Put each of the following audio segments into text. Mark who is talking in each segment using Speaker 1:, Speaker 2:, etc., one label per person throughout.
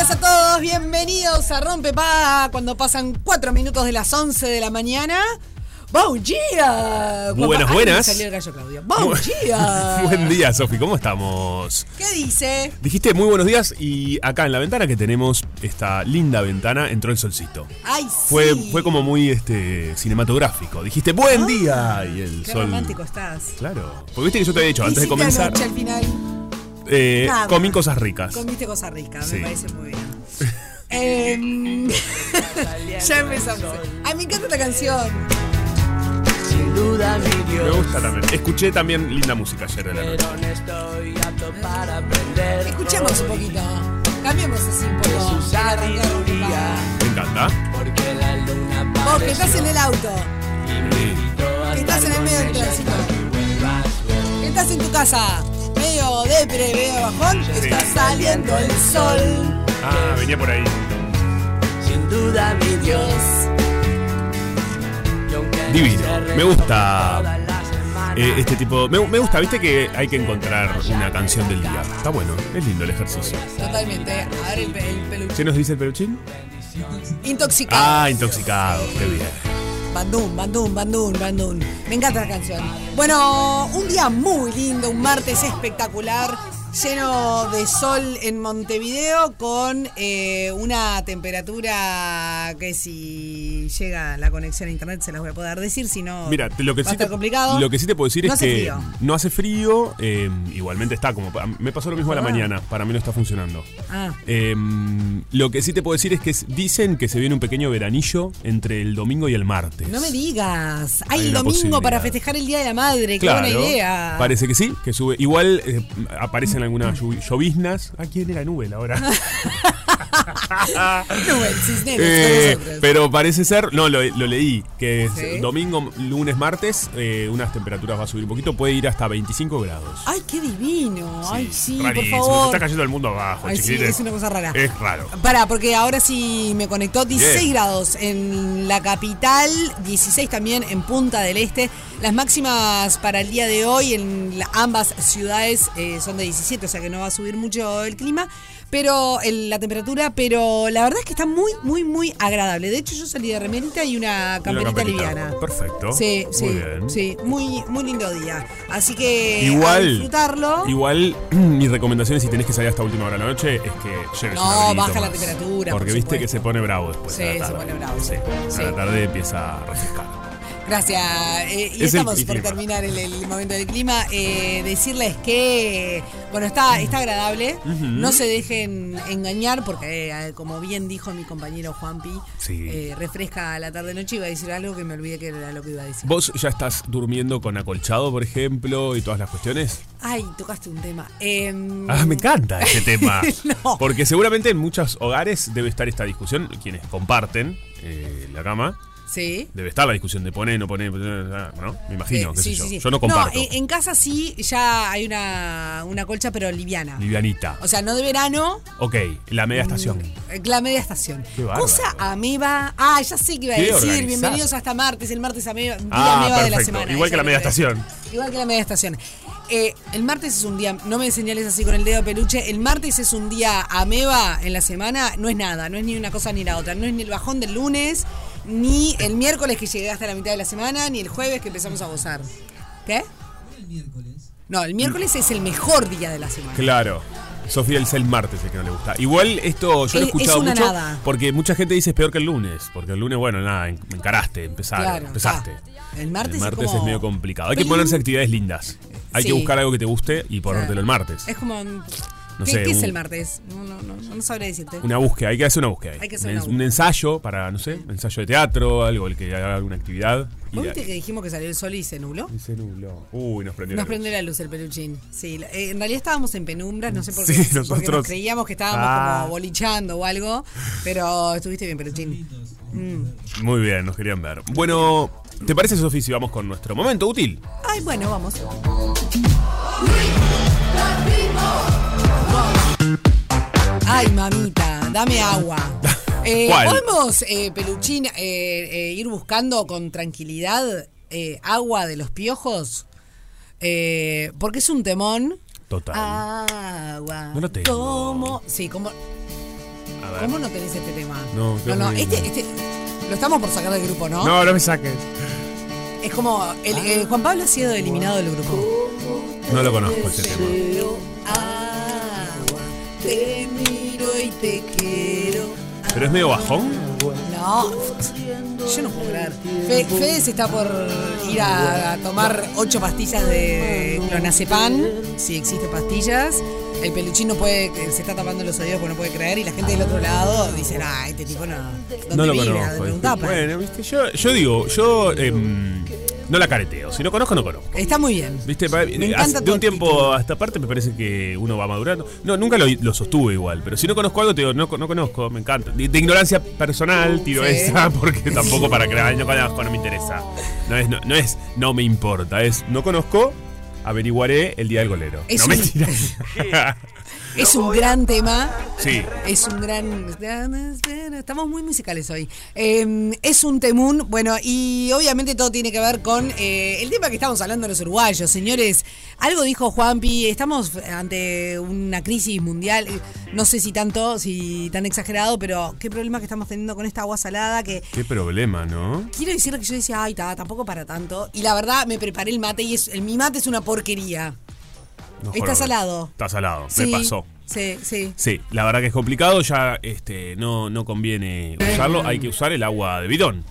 Speaker 1: días a todos, bienvenidos a Rompe Paga cuando pasan 4 minutos de las 11 de la mañana. ¡Buen día!
Speaker 2: Muy buenas,
Speaker 1: Ay,
Speaker 2: buenas.
Speaker 1: me salió el gallo Claudio. ¡Buen día!
Speaker 2: Buen día, Sofi, ¿cómo estamos?
Speaker 1: ¿Qué dice?
Speaker 2: Dijiste muy buenos días y acá en la ventana que tenemos, esta linda ventana, entró el solcito.
Speaker 1: ¡Ay, sí!
Speaker 2: Fue, fue como muy este cinematográfico. Dijiste buen día y el
Speaker 1: Ah, ¡Qué
Speaker 2: sol.
Speaker 1: romántico estás!
Speaker 2: Claro. Porque viste que yo te había dicho antes de comenzar.
Speaker 1: anoche al final
Speaker 2: eh,
Speaker 1: Nada.
Speaker 2: comí cosas ricas.
Speaker 1: comiste cosas ricas,
Speaker 2: Sí.
Speaker 1: me parece muy bien. Em, ya empezamos. ¡Ay, me encanta la canción!
Speaker 3: Sin duda mi
Speaker 2: Me
Speaker 3: Dios,
Speaker 2: gusta también. Escuché también linda música ayer en la noche.
Speaker 3: pero no estoy apto para aprender.
Speaker 1: Escuchemos un poquito. Cambiemos así un poco.
Speaker 3: Su
Speaker 1: para arrancar Rompe
Speaker 3: sabiduría.
Speaker 1: Paga.
Speaker 2: Me encanta.
Speaker 3: Porque la luna
Speaker 1: Vos que estás en el auto, que estás en el medio del tránsito, que estás en tu casa, medio depre, medio bajón, está saliendo el sol.
Speaker 2: Ah, venía por ahí.
Speaker 3: Sin duda mi Dios.
Speaker 2: Divino.
Speaker 3: se
Speaker 2: Me gusta, Eh, este tipo. Me, me gusta, viste que hay que encontrar una canción del día. Está bueno, es lindo el ejercicio.
Speaker 1: Totalmente. A ver el, pe- el peluche.
Speaker 2: ¿Qué nos dice el peluchín?
Speaker 1: Intoxicado.
Speaker 2: Ah, intoxicado, qué bien.
Speaker 1: Bandún, bandún, bandún, bandún. Me encanta la canción. Bueno, un día muy lindo, un martes espectacular, lleno de sol en Montevideo, con eh, una temperatura que si llega la conexión a internet se las voy a poder decir, si no
Speaker 2: Mira, lo que,
Speaker 1: va a
Speaker 2: sí
Speaker 1: estar
Speaker 2: te,
Speaker 1: complicado.
Speaker 2: lo que sí te puedo decir
Speaker 1: No
Speaker 2: es que
Speaker 1: frío.
Speaker 2: no hace frío, eh, igualmente está como. Me pasó lo mismo a la
Speaker 1: Ah.
Speaker 2: mañana, para mí no está funcionando.
Speaker 1: Ah,
Speaker 2: Eh, lo que sí te puedo decir es que dicen que se viene un pequeño veranillo entre el domingo y el martes.
Speaker 1: no me digas. Hay,
Speaker 2: Hay
Speaker 1: el domingo para festejar el Día de la Madre,
Speaker 2: Claro,
Speaker 1: qué buena idea.
Speaker 2: parece que sí, que sube. Igual eh, aparecen algunas lloviznas. ¿A quién era Nubel ahora?
Speaker 1: Nubel, Cisneros,
Speaker 2: Eh, pero parece ser, no, lo, lo leí, que es
Speaker 1: Sí.
Speaker 2: domingo, lunes, martes, eh, unas temperaturas va a subir un poquito, puede ir hasta 25 grados.
Speaker 1: Ay, qué divino. Ay, sí, por favor.
Speaker 2: Se está cayendo el mundo abajo,
Speaker 1: Ay, sí, es una cosa rara.
Speaker 2: Es raro.
Speaker 1: Pará, porque ahora sí me conectó 16
Speaker 2: Bien.
Speaker 1: grados en la capital, 16 también en Punta del Este. Las máximas para el día de hoy en ambas ciudades eh, son de 17, o sea que no va a subir mucho el clima, pero el- la temperatura, pero la verdad es que está muy, muy, muy agradable. De hecho, yo salí de remerita y una camperita liviana.
Speaker 2: Perfecto.
Speaker 1: Sí, sí,
Speaker 2: Muy bien.
Speaker 1: sí, muy, muy lindo día. Así que a
Speaker 2: Igual,
Speaker 1: disfrutarlo.
Speaker 2: igual, mi recomendación es si tenés que salir hasta última hora de la noche es que lleves
Speaker 1: No,
Speaker 2: un
Speaker 1: baja la temperatura,
Speaker 2: Porque
Speaker 1: por
Speaker 2: viste que se pone bravo después.
Speaker 1: Sí,
Speaker 2: la
Speaker 1: se pone bravo,
Speaker 2: Sí.
Speaker 1: sí.
Speaker 2: A la tarde empieza a refrescar.
Speaker 1: Gracias. Eh, y
Speaker 2: Es
Speaker 1: estamos por terminar el, el momento del clima. Eh, decirles que, bueno, está, está agradable. No se dejen engañar porque, eh, como bien dijo mi compañero Juanpi,
Speaker 2: Sí.
Speaker 1: eh, refresca la tarde-noche. Iba a decir algo que me olvidé que era lo que iba a decir.
Speaker 2: ¿Vos ya estás durmiendo con acolchado, por ejemplo, y todas las cuestiones?
Speaker 1: Ay, tocaste un tema. Em,
Speaker 2: Ah, me encanta este tema.
Speaker 1: No.
Speaker 2: Porque seguramente en muchos hogares debe estar esta discusión, quienes comparten eh, la cama,
Speaker 1: Sí.
Speaker 2: debe estar la discusión de poner, no poner, ¿no? Me imagino,
Speaker 1: Eh,
Speaker 2: qué
Speaker 1: sí,
Speaker 2: sé yo.
Speaker 1: sí, sí.
Speaker 2: Yo no comparto.
Speaker 1: en, en casa sí, ya hay una, una colcha, pero liviana.
Speaker 2: Livianita.
Speaker 1: O sea, no de verano,
Speaker 2: Ok, la media estación.
Speaker 1: Eh, La media estación.
Speaker 2: Qué bárbaro.
Speaker 1: Cosa ameba. Ah, ya sé que iba a decir. Bienvenidos hasta martes, el martes ameba, día
Speaker 2: Ah,
Speaker 1: ameba de la semana.
Speaker 2: Igual que la media estación.
Speaker 1: Igual que la media estación. eh, el martes es un día, no me señales así con el dedo peluche, el martes es un día ameba en la semana, no es nada, no es ni una cosa ni la otra, no es ni el bajón del lunes, ni el miércoles que llegué hasta la mitad de la semana, ni el jueves que empezamos a gozar. ¿Qué? No, el miércoles es el mejor día de la semana.
Speaker 2: Claro. Sofía el el martes el que no le gusta. Igual esto yo lo he
Speaker 1: Es-
Speaker 2: escuchado
Speaker 1: es
Speaker 2: mucho
Speaker 1: nada.
Speaker 2: porque mucha gente dice es peor que el lunes. Porque el lunes, bueno, nada, en- encaraste, empezaste,
Speaker 1: Claro,
Speaker 2: empezaste.
Speaker 1: El martes,
Speaker 2: el martes
Speaker 1: es, como
Speaker 2: medio complicado. Hay que ponerse actividades lindas. Hay que buscar algo que te guste y ponértelo el martes.
Speaker 1: Es como.
Speaker 2: No
Speaker 1: ¿Qué,
Speaker 2: sé,
Speaker 1: qué es
Speaker 2: un-
Speaker 1: el martes? No, no, no, no sabré decirte.
Speaker 2: Una búsqueda, hay que hacer una búsqueda.
Speaker 1: Hay que hacer
Speaker 2: un,
Speaker 1: una
Speaker 2: un
Speaker 1: búsqueda.
Speaker 2: ensayo para, no sé, ensayo de teatro, algo, el que haga alguna actividad.
Speaker 1: ¿Vos viste que dijimos que salió el sol y se nubló?
Speaker 2: Y se nubló. Uy, nos prendió
Speaker 1: Nos
Speaker 2: la luz.
Speaker 1: prende la luz el peluchín. Sí, eh, en realidad estábamos en penumbras, no sé por qué.
Speaker 2: Sí,
Speaker 1: porque
Speaker 2: nosotros-
Speaker 1: nos creíamos que estábamos
Speaker 2: Ah.
Speaker 1: como bolichando o algo, pero estuviste bien, peluchín. Mm.
Speaker 2: Muy bien, nos querían ver. Bueno, ¿te parece, Sofía, si vamos con nuestro momento útil?
Speaker 1: Ay, bueno, vamos. Ay, mamita, dame agua. Eh,
Speaker 2: ¿Cuál?
Speaker 1: ¿Podemos, eh, Peluchín, eh, eh, ir buscando con tranquilidad agua de los piojos? Porque es un temón.
Speaker 2: Total.
Speaker 1: Agua.
Speaker 2: No lo tengo.
Speaker 1: ¿Cómo? Sí, ¿cómo,
Speaker 2: A ver.
Speaker 1: ¿cómo no tenés este tema?
Speaker 2: No,
Speaker 1: no, no, este, este, lo estamos por sacar del grupo, ¿no?
Speaker 2: No, no me saques.
Speaker 1: Es como, el, Juan Pablo ha sido eliminado del grupo.
Speaker 2: No lo conozco ese tema.
Speaker 1: Te miro y te quiero.
Speaker 2: ¿Pero es medio bajón?
Speaker 1: No, yo no puedo creer. Fe- Fede se está por ir a, a tomar ocho pastillas de clonazepam, si existe pastillas. El peluchín no puede, se está tapando los oídos porque no puede creer y la gente del otro lado dice, ah, este tipo no. ¿Dónde
Speaker 2: No lo
Speaker 1: vive?
Speaker 2: conozco.
Speaker 1: Tapa.
Speaker 2: Bueno, viste, yo, yo digo, yo em, no la careteo. Si no conozco, no conozco.
Speaker 1: Está muy bien.
Speaker 2: ¿Viste?
Speaker 1: Me encanta
Speaker 2: de
Speaker 1: tu
Speaker 2: un tiempo
Speaker 1: actitud.
Speaker 2: a esta parte me parece que uno va madurando. No, nunca lo, lo sostuve igual, pero si no conozco algo, te digo, no, no conozco, me encanta. De, de ignorancia personal tiro
Speaker 1: Sí.
Speaker 2: esa, porque tampoco para crear, no conozco, no me interesa. No es, no, no es, no me importa, es, no conozco, averiguaré el día del golero.
Speaker 1: Es
Speaker 2: no
Speaker 1: un-
Speaker 2: mentira.
Speaker 1: Es un gran tema.
Speaker 2: sí.
Speaker 1: Es un gran. Estamos muy musicales hoy. Eh, es un temún. Bueno, y obviamente todo tiene que ver con eh, el tema que estamos hablando de los uruguayos. Señores, algo dijo Juanpi. Estamos ante una crisis mundial. No sé si tanto, si tan exagerado, pero qué problema que estamos teniendo con esta agua salada que.
Speaker 2: Qué problema, ¿no?
Speaker 1: Quiero decir que yo decía, ay, ta, tampoco para tanto. Y la verdad, me preparé el mate y es, el, mi mate es una porquería.
Speaker 2: No
Speaker 1: Está salado.
Speaker 2: Está salado,
Speaker 1: Sí,
Speaker 2: me pasó.
Speaker 1: Sí, sí.
Speaker 2: Sí, la verdad que es complicado, ya este, no, no conviene usarlo, hay que usar el agua de bidón.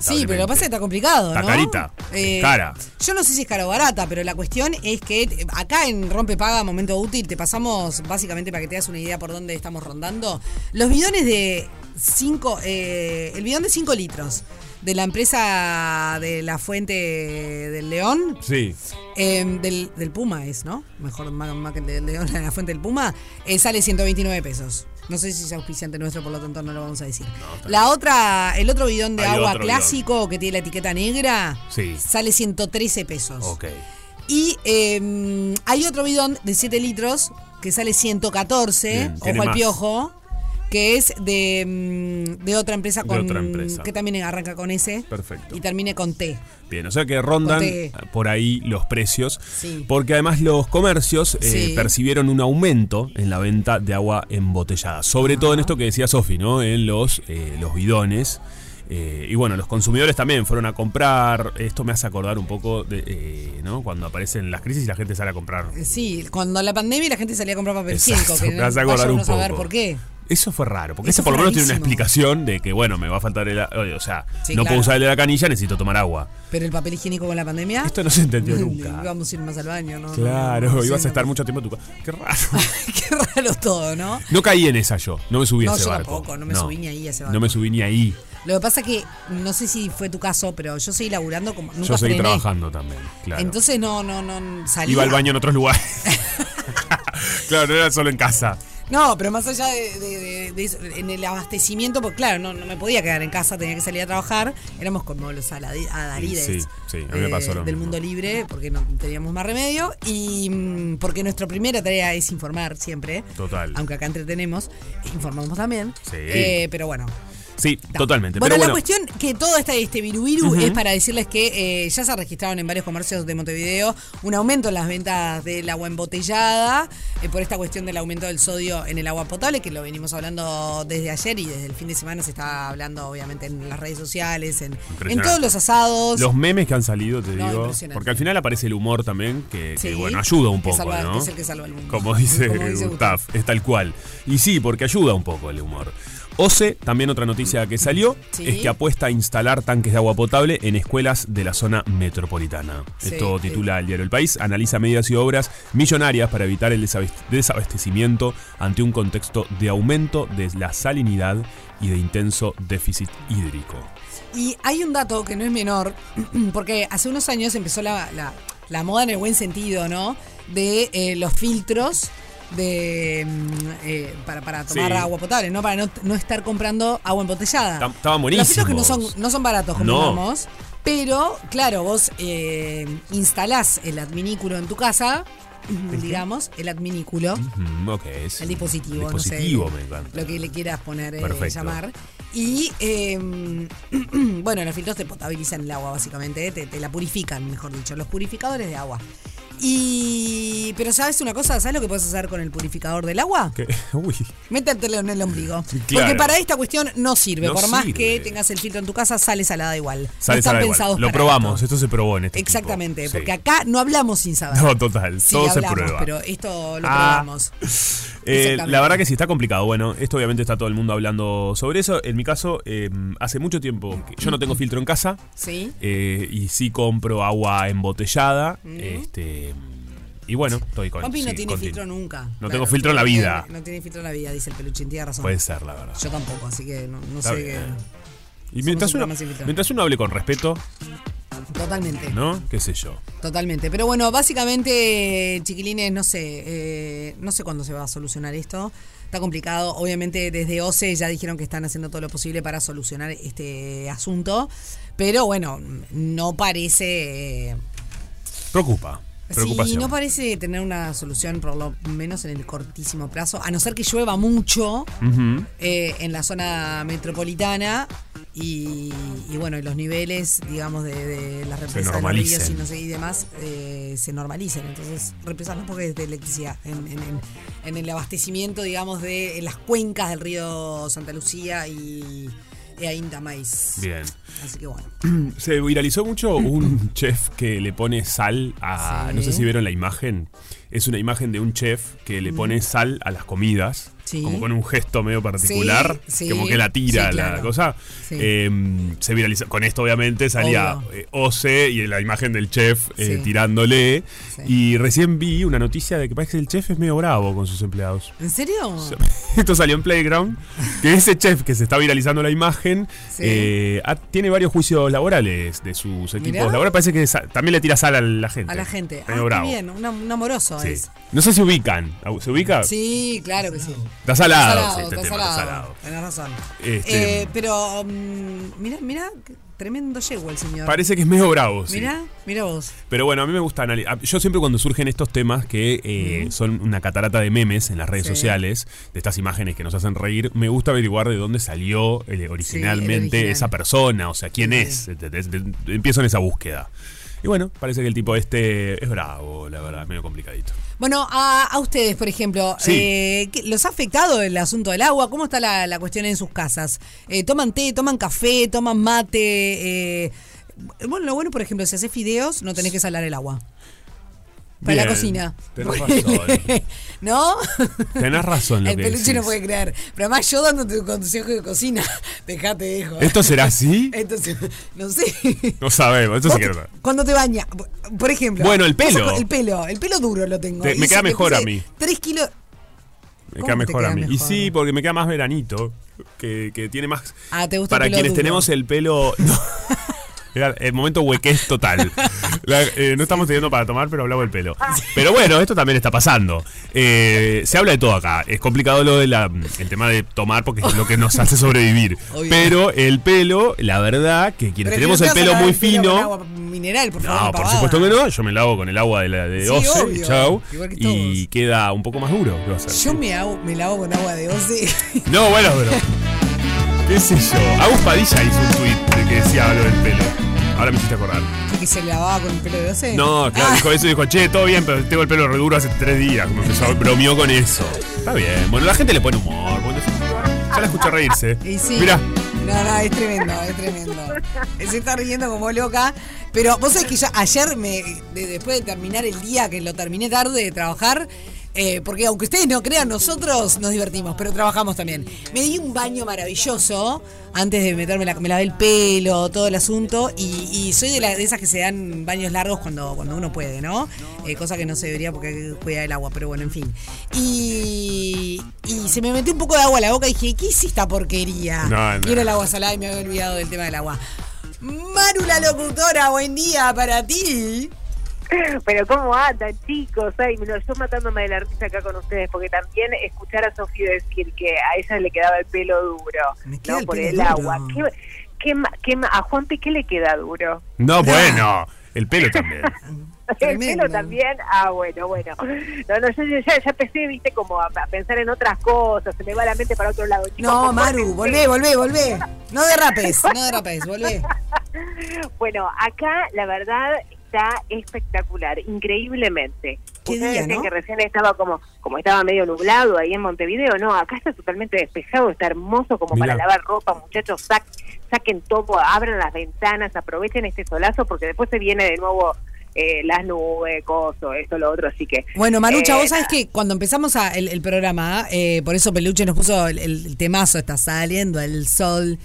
Speaker 1: Sí, pero lo que pasa es que está complicado,
Speaker 2: Está
Speaker 1: ¿no?
Speaker 2: carita, es cara.
Speaker 1: Yo no sé si es cara o barata, pero la cuestión es que eh, acá en Rompe Paga Momento Útil te pasamos básicamente para que te das una idea por dónde estamos rondando. Los bidones de 5, el bidón de 5 litros de la empresa de la Fuente del León,
Speaker 2: Sí,
Speaker 1: eh, del, del Puma es, ¿no? Mejor más, más que el del León, la Fuente del Puma, eh, sale 129 pesos. No sé si es auspiciante nuestro, por lo tanto no lo vamos a decir. la otra, el otro bidón de
Speaker 2: Hay
Speaker 1: agua clásico que tiene la etiqueta negra,
Speaker 2: Sí.
Speaker 1: sale 113 pesos.
Speaker 2: ok.
Speaker 1: Y eh, hay otro bidón de 7 litros que sale 114,
Speaker 2: Bien,
Speaker 1: ojo al
Speaker 2: más.
Speaker 1: piojo, que es de, mm, de otra empresa
Speaker 2: De
Speaker 1: con
Speaker 2: otra empresa.
Speaker 1: que también arranca con S
Speaker 2: Perfecto.
Speaker 1: y termine con T.
Speaker 2: Bien, o sea que rondan por ahí los precios,
Speaker 1: Sí.
Speaker 2: porque además los comercios eh, percibieron un aumento en la venta de agua embotellada, sobre todo en esto que decía Sofi, ¿no? En los, eh, los bidones. Eh, y bueno, los consumidores también fueron a comprar. Esto me hace acordar un poco de, eh, ¿no? Cuando aparecen las crisis y la gente sale a comprar.
Speaker 1: Sí, cuando la pandemia la gente salía a comprar papel
Speaker 2: Exacto,
Speaker 1: higiénico, que
Speaker 2: me hace acordar un
Speaker 1: uno a
Speaker 2: poco.
Speaker 1: por qué.
Speaker 2: Eso fue raro, porque
Speaker 1: Eso
Speaker 2: ese por lo menos tiene una explicación de que, bueno, me va a faltar el. O sea,
Speaker 1: Sí,
Speaker 2: no
Speaker 1: claro.
Speaker 2: puedo usar el de la canilla, necesito tomar agua.
Speaker 1: Pero el papel higiénico con la pandemia.
Speaker 2: Esto no se entendió nunca.
Speaker 1: Íbamos a ir más al baño, ¿no?
Speaker 2: Claro,
Speaker 1: No, no,
Speaker 2: ibas a estar mucho tiempo en tu casa. Qué raro.
Speaker 1: Qué raro todo, ¿no?
Speaker 2: No caí en esa yo, no me subí a ese
Speaker 1: yo
Speaker 2: barco.
Speaker 1: tampoco, no me subí ni ahí a ese barco.
Speaker 2: No me subí ni ahí.
Speaker 1: Lo que pasa es que no sé si fue tu caso, pero yo seguí laburando como nunca
Speaker 2: yo seguí
Speaker 1: frené.
Speaker 2: trabajando también, claro.
Speaker 1: Entonces no, no, no salía.
Speaker 2: Iba al baño en otros lugares. claro, no era solo en casa.
Speaker 1: No, pero más allá de, de- de- de eso, en el abastecimiento, porque claro, no, no me podía quedar en casa, tenía que salir a trabajar. Éramos como los adalides
Speaker 2: Sí, sí, a mí me pasó lo
Speaker 1: del
Speaker 2: mismo.
Speaker 1: mundo libre, porque no teníamos más remedio. Y mm, porque nuestra primera tarea es informar siempre.
Speaker 2: Total.
Speaker 1: Aunque acá entretenemos, informamos también.
Speaker 2: Sí.
Speaker 1: Eh, pero bueno.
Speaker 2: Sí, totalmente.
Speaker 1: Bueno,
Speaker 2: Pero
Speaker 1: la cuestión que todo este, este viruviru es para decirles que eh, ya se registraron en varios comercios de Montevideo un aumento en las ventas del agua embotellada eh, por esta cuestión del aumento del sodio en el agua potable, que lo venimos hablando desde ayer y desde el fin de semana se está hablando obviamente en las redes sociales, en, en todos los asados.
Speaker 2: Los memes que han salido, te
Speaker 1: No,
Speaker 2: digo. Porque al final aparece el humor también, que, bueno, ayuda un poco,
Speaker 1: salva- es el que salva el mundo.
Speaker 2: Como dice,
Speaker 1: Como dice
Speaker 2: Gustav, es tal cual. Y sí, porque ayuda un poco el humor. OCE, también otra noticia que salió,
Speaker 1: Sí.
Speaker 2: es que apuesta a instalar tanques de agua potable en escuelas de la zona metropolitana.
Speaker 1: Sí,
Speaker 2: Esto titula el diario El País, analiza medidas y obras millonarias para evitar el desabast- desabastecimiento ante un contexto de aumento de la salinidad y de intenso déficit hídrico.
Speaker 1: Y hay un dato que no es menor, porque hace unos años empezó la, la- la moda en el buen sentido, ¿no? De eh, los filtros de mm, eh, para, para tomar
Speaker 2: Sí.
Speaker 1: agua potable, ¿no? Para no, no estar comprando agua embotellada.
Speaker 2: Estaban
Speaker 1: Los filtros que no son,
Speaker 2: buenísimos.
Speaker 1: no son baratos,
Speaker 2: No.
Speaker 1: convengamos. Pero, claro, vos eh, instalás el adminículo en tu casa, digamos, el adminículo.
Speaker 2: Mm, ok, es
Speaker 1: El dispositivo,
Speaker 2: dispositivo
Speaker 1: no sé,
Speaker 2: me encanta.
Speaker 1: lo que le quieras poner, eh, llamar. Y eh, bueno, los filtros te potabilizan el agua, básicamente, eh, te, te la purifican, mejor dicho, los purificadores de agua. Y. Pero ¿sabes una cosa? ¿Sabes lo que puedes hacer con el purificador del agua?
Speaker 2: Uy,
Speaker 1: Métetelo en el ombligo.
Speaker 2: Claro.
Speaker 1: Porque para esta cuestión no sirve.
Speaker 2: No
Speaker 1: Por más
Speaker 2: sirve.
Speaker 1: que tengas el filtro en tu casa, sale salada igual.
Speaker 2: sale
Speaker 1: no están
Speaker 2: salada igual.
Speaker 1: pensados
Speaker 2: Lo probamos,
Speaker 1: esto.
Speaker 2: esto se probó en este
Speaker 1: Exactamente.
Speaker 2: Sí.
Speaker 1: porque acá no hablamos sin saber.
Speaker 2: No, total, se
Speaker 1: hablamos,
Speaker 2: prueba.
Speaker 1: pero esto lo
Speaker 2: Ah.
Speaker 1: probamos.
Speaker 2: Eh, la verdad que sí está complicado. Bueno, esto obviamente está todo el mundo hablando sobre eso. En mi caso, eh, hace mucho tiempo que yo no tengo filtro en casa
Speaker 1: Sí.
Speaker 2: eh, y sí compro agua embotellada. Este y bueno, estoy con.
Speaker 1: Juanpi no
Speaker 2: sí,
Speaker 1: tiene filtro nunca.
Speaker 2: No tengo filtro en la vida.
Speaker 1: No tiene filtro en la vida, dice el peluchín, tiene razón.
Speaker 2: Puede ser, la verdad.
Speaker 1: Yo tampoco, así que no, sé qué.
Speaker 2: Y mientras
Speaker 1: un
Speaker 2: uno, mientras uno hable con respeto,
Speaker 1: Totalmente.
Speaker 2: ¿no? ¿Qué sé yo?
Speaker 1: Totalmente. Pero bueno, básicamente, chiquilines, no sé, eh, no sé cuándo se va a solucionar esto. Está complicado. Obviamente desde OCE ya dijeron que están haciendo todo lo posible para solucionar este asunto. Pero bueno, no parece... eh,
Speaker 2: Preocupa.
Speaker 1: Sí, no parece tener una solución por lo menos en el cortísimo plazo, a no ser que llueva mucho eh, en la zona metropolitana y, y bueno, y los niveles, digamos, de, de las represas de los ríos y no sé y demás eh, se normalicen. Entonces, represas no porque es de electricidad, en, en- en- en el abastecimiento, digamos, de las cuencas del río Santa Lucía y, y Ainda Maíz.
Speaker 2: Bien.
Speaker 1: Así que bueno.
Speaker 2: Se viralizó mucho un chef que le pone sal a.
Speaker 1: Sí.
Speaker 2: No sé si vieron la imagen. Es una imagen de un chef que le pone sal a las comidas.
Speaker 1: Sí.
Speaker 2: Como con un gesto medio particular.
Speaker 1: Sí, sí.
Speaker 2: como que la tira la cosa. Eh, se viralizó. Con esto, obviamente, salía eh, Ose y la imagen del chef eh, tirándole. Y recién vi una noticia de que parece que el chef es medio bravo con sus empleados.
Speaker 1: ¿En serio?
Speaker 2: Esto salió en Playground. Que ese chef que se está viralizando la imagen eh, ha- tiene varios juicios laborales de sus equipos
Speaker 1: Mirá.
Speaker 2: laborales. Parece que también le tira sal a la gente.
Speaker 1: A la gente.
Speaker 2: Medio
Speaker 1: ah,
Speaker 2: bravo.
Speaker 1: bien, un amoroso es.
Speaker 2: No sé si ubican. ¿Se ubica?
Speaker 1: Sí, claro que sí.
Speaker 2: Está salado.
Speaker 1: Está
Speaker 2: sí,
Speaker 1: salado,
Speaker 2: este
Speaker 1: está
Speaker 2: tema está
Speaker 1: salado.
Speaker 2: salado.
Speaker 1: Tenés razón.
Speaker 2: Este-
Speaker 1: Eh, pero, mira, mira, qué tremendo yegua el señor.
Speaker 2: Parece que es medio bravo, sí.
Speaker 1: Mira, mira vos.
Speaker 2: Pero bueno, a mí me gusta analizar. Yo siempre cuando surgen estos temas que eh, son una catarata de memes en las redes
Speaker 1: Sí.
Speaker 2: sociales, de estas imágenes que nos hacen reír, me gusta averiguar de dónde salió eh, originalmente
Speaker 1: original.
Speaker 2: esa persona, o sea, quién
Speaker 1: Sí.
Speaker 2: es. Empiezo en esa búsqueda. Y bueno, parece que el tipo este es bravo, la verdad, medio complicadito.
Speaker 1: Bueno, a, a ustedes, por ejemplo,
Speaker 2: Sí.
Speaker 1: eh, ¿qué- ¿los ha afectado el asunto del agua? ¿Cómo está la, la cuestión en sus casas? Eh, ¿Toman té, toman café, toman mate? eh, bueno, lo bueno, por ejemplo, si haces fideos, no tenés que salar el agua. Para la cocina.
Speaker 2: tenés razón.
Speaker 1: ¿No?
Speaker 2: Tenés razón lo
Speaker 1: El
Speaker 2: que
Speaker 1: peluche
Speaker 2: decís.
Speaker 1: no puede creer. Pero además yo dándote un consejo de cocina. Dejate, dejo.
Speaker 2: ¿Esto será así?
Speaker 1: Entonces, no sé.
Speaker 2: No sabemos, esto se quiere
Speaker 1: Cuando te bañas, por ejemplo.
Speaker 2: Bueno, el pelo.
Speaker 1: El pelo, el pelo duro lo tengo.
Speaker 2: Te- me queda
Speaker 1: si
Speaker 2: mejor a mí.
Speaker 1: Tres kilos.
Speaker 2: Me
Speaker 1: ¿Cómo
Speaker 2: queda mejor a
Speaker 1: queda
Speaker 2: mí. Y sí, porque me queda más veranito. Que, que tiene más.
Speaker 1: Ah, ¿te gusta el
Speaker 2: Para
Speaker 1: pelo
Speaker 2: quienes
Speaker 1: duro?
Speaker 2: tenemos el pelo. No. Era el momento huequez total. La- eh, no estamos teniendo para tomar, pero hablamos del pelo. Pero bueno, esto también está pasando. Eh, se habla de todo acá. Es complicado lo del el tema de tomar porque es lo que nos hace sobrevivir.
Speaker 1: Obvio.
Speaker 2: Pero el pelo, la verdad, que quienes tenemos el pelo muy
Speaker 1: el pelo
Speaker 2: fino.
Speaker 1: agua mineral, por favor.
Speaker 2: No, por supuesto que no. Yo me lavo con el agua de la de
Speaker 1: Sí,
Speaker 2: Oce,
Speaker 1: obvio.
Speaker 2: chau,
Speaker 1: Igual que
Speaker 2: y queda un poco más duro.
Speaker 1: Yo me, hago, me lavo con agua de 11.
Speaker 2: No, bueno, pero. ¿Qué sé yo? Agus Padilla hizo un tweet que decía algo del pelo. Ahora me hiciste acordar.
Speaker 1: Que se lavaba con el pelo de 12.
Speaker 2: No, claro,
Speaker 1: Ah,
Speaker 2: dijo eso y dijo, che, todo bien, pero tengo el pelo re duro hace tres días. Como empezó, bromeó con eso. Está bien. Bueno, la gente le pone humor. Ya la escucho reírse.
Speaker 1: Y sí.
Speaker 2: Mira,
Speaker 1: No, no, es tremendo, es tremendo. Se está riendo como loca. Pero vos sabés que yo ayer, me, de- después de terminar el día, que lo terminé tarde de trabajar, eh, porque aunque ustedes no crean, nosotros nos divertimos, pero trabajamos también. Me di un baño maravilloso antes de meterme, la, me lavé el pelo, todo el asunto, y, y soy de, la- de esas que se dan baños largos cuando, cuando uno puede, ¿no? Eh, cosa que no se debería porque hay que cuidar el agua, pero bueno, en fin. Y, y se me metió un poco de agua a la boca y dije, ¿qué hice esta porquería?
Speaker 2: No, no.
Speaker 1: Y era el agua salada y me había olvidado del tema del agua. Maru la locutora, buen día para ti.
Speaker 4: Pero cómo andan, chicos, ay, mira, yo matándome de la risa acá con ustedes, porque también escuchar a Sofía decir que a ella le quedaba el pelo duro,
Speaker 1: Me queda
Speaker 4: no
Speaker 1: el
Speaker 4: por
Speaker 1: pelo
Speaker 4: el
Speaker 1: duro.
Speaker 4: agua. ¿Qué, qué, qué a Juanpi qué le queda duro?
Speaker 2: no, bueno. El pelo también.
Speaker 4: El pelo también, ah, bueno, bueno. No, no, yo ya, ya empecé, viste, como a, a pensar en otras cosas, se me va la mente para otro lado. Chicos,
Speaker 1: No, Maru, volvé, volvé, volvé. No derrapes, no derrapes, volvé.
Speaker 4: Bueno, acá la verdad está espectacular, increíblemente.
Speaker 1: Qué
Speaker 4: Ustedes
Speaker 1: día,
Speaker 4: decían
Speaker 1: ¿no?
Speaker 4: que recién estaba como, como estaba medio nublado ahí en Montevideo, no, acá está totalmente despejado, está hermoso como
Speaker 2: Mirá.
Speaker 4: para lavar ropa, muchachos, sac- saquen todo, abran las ventanas, aprovechen este solazo porque después se viene de nuevo eh, las nubes, coso, esto, lo otro, así que...
Speaker 1: Bueno, Marucha,
Speaker 4: eh,
Speaker 1: vos sabés que cuando empezamos a- el, el programa, eh, por eso Peluche nos puso el, el temazo, está saliendo el sol.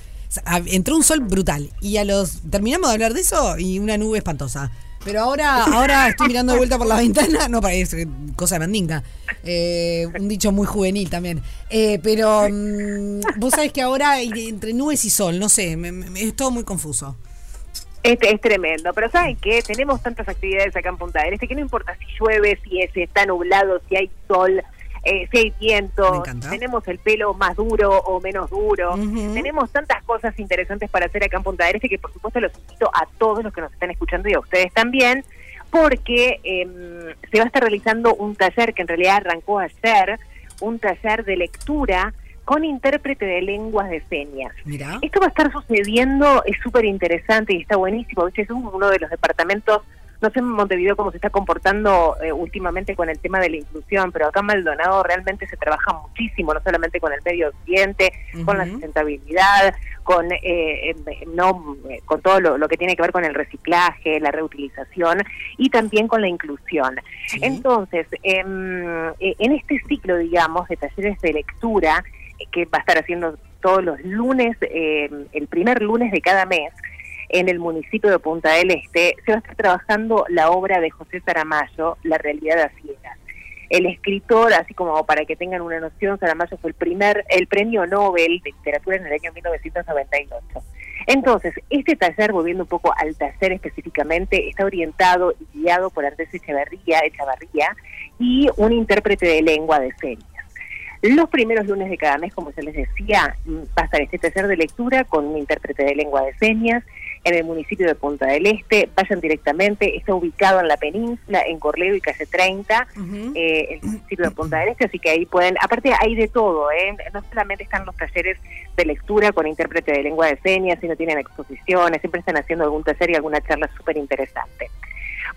Speaker 1: Entró un sol brutal. Y a los. Terminamos de hablar de eso y una nube espantosa. Pero ahora, ahora estoy mirando de vuelta por la ventana. No parece cosa de mandinga. Eh, un dicho muy juvenil también. Eh, pero mm, vos sabés que ahora entre nubes y sol, no sé, me- es todo muy confuso.
Speaker 4: Es, es tremendo, pero ¿saben qué? Tenemos tantas actividades acá en Punta del Este que no importa si llueve, si es, está nublado, si hay sol, eh, si hay viento, tenemos el pelo más duro o menos duro, tenemos tantas cosas interesantes para hacer acá en Punta del Este que por supuesto los invito a todos los que nos están escuchando y a ustedes también, porque em, se va a estar realizando un taller que en realidad arrancó ayer, un taller de lectura con intérprete de lenguas de señas.
Speaker 1: Mirá.
Speaker 4: Esto va a estar sucediendo, es súper interesante y está buenísimo. ¿viste? Es uno de los departamentos, no sé en Montevideo cómo se está comportando eh, últimamente con el tema de la inclusión, pero acá en Maldonado realmente se trabaja muchísimo, no solamente con el medio ambiente, con la sustentabilidad, con eh, eh, no eh, con todo lo, lo que tiene que ver con el reciclaje, la reutilización y también con la inclusión.
Speaker 1: Sí.
Speaker 4: Entonces, em, eh, en este ciclo, digamos, de talleres de lectura, que va a estar haciendo todos los lunes, el primer lunes de cada mes, en el municipio de Punta del Este, se va a estar trabajando la obra de José Saramayo, La realidad a ciegas. El escritor, así como para que tengan una noción, Saramayo fue el primer, el premio Nobel de literatura en el año 1998. Entonces, este taller, volviendo un poco al taller específicamente, está orientado y guiado por Andrés Echeverría, Echavarría y un intérprete de lengua de señas. Los primeros lunes de cada mes, como ya les decía, mm, va a estar este taller de lectura con un intérprete de lengua de señas en el municipio de Punta del Este. Vayan directamente, está ubicado en la península, en Corleo y calle 30,
Speaker 1: Ujú.
Speaker 4: eh, el municipio de Punta del Este, así que ahí pueden, aparte hay de todo, ¿eh? no solamente están los talleres de lectura con intérprete de lengua de señas, sino tienen exposiciones, siempre están haciendo algún taller y alguna charla súper interesante.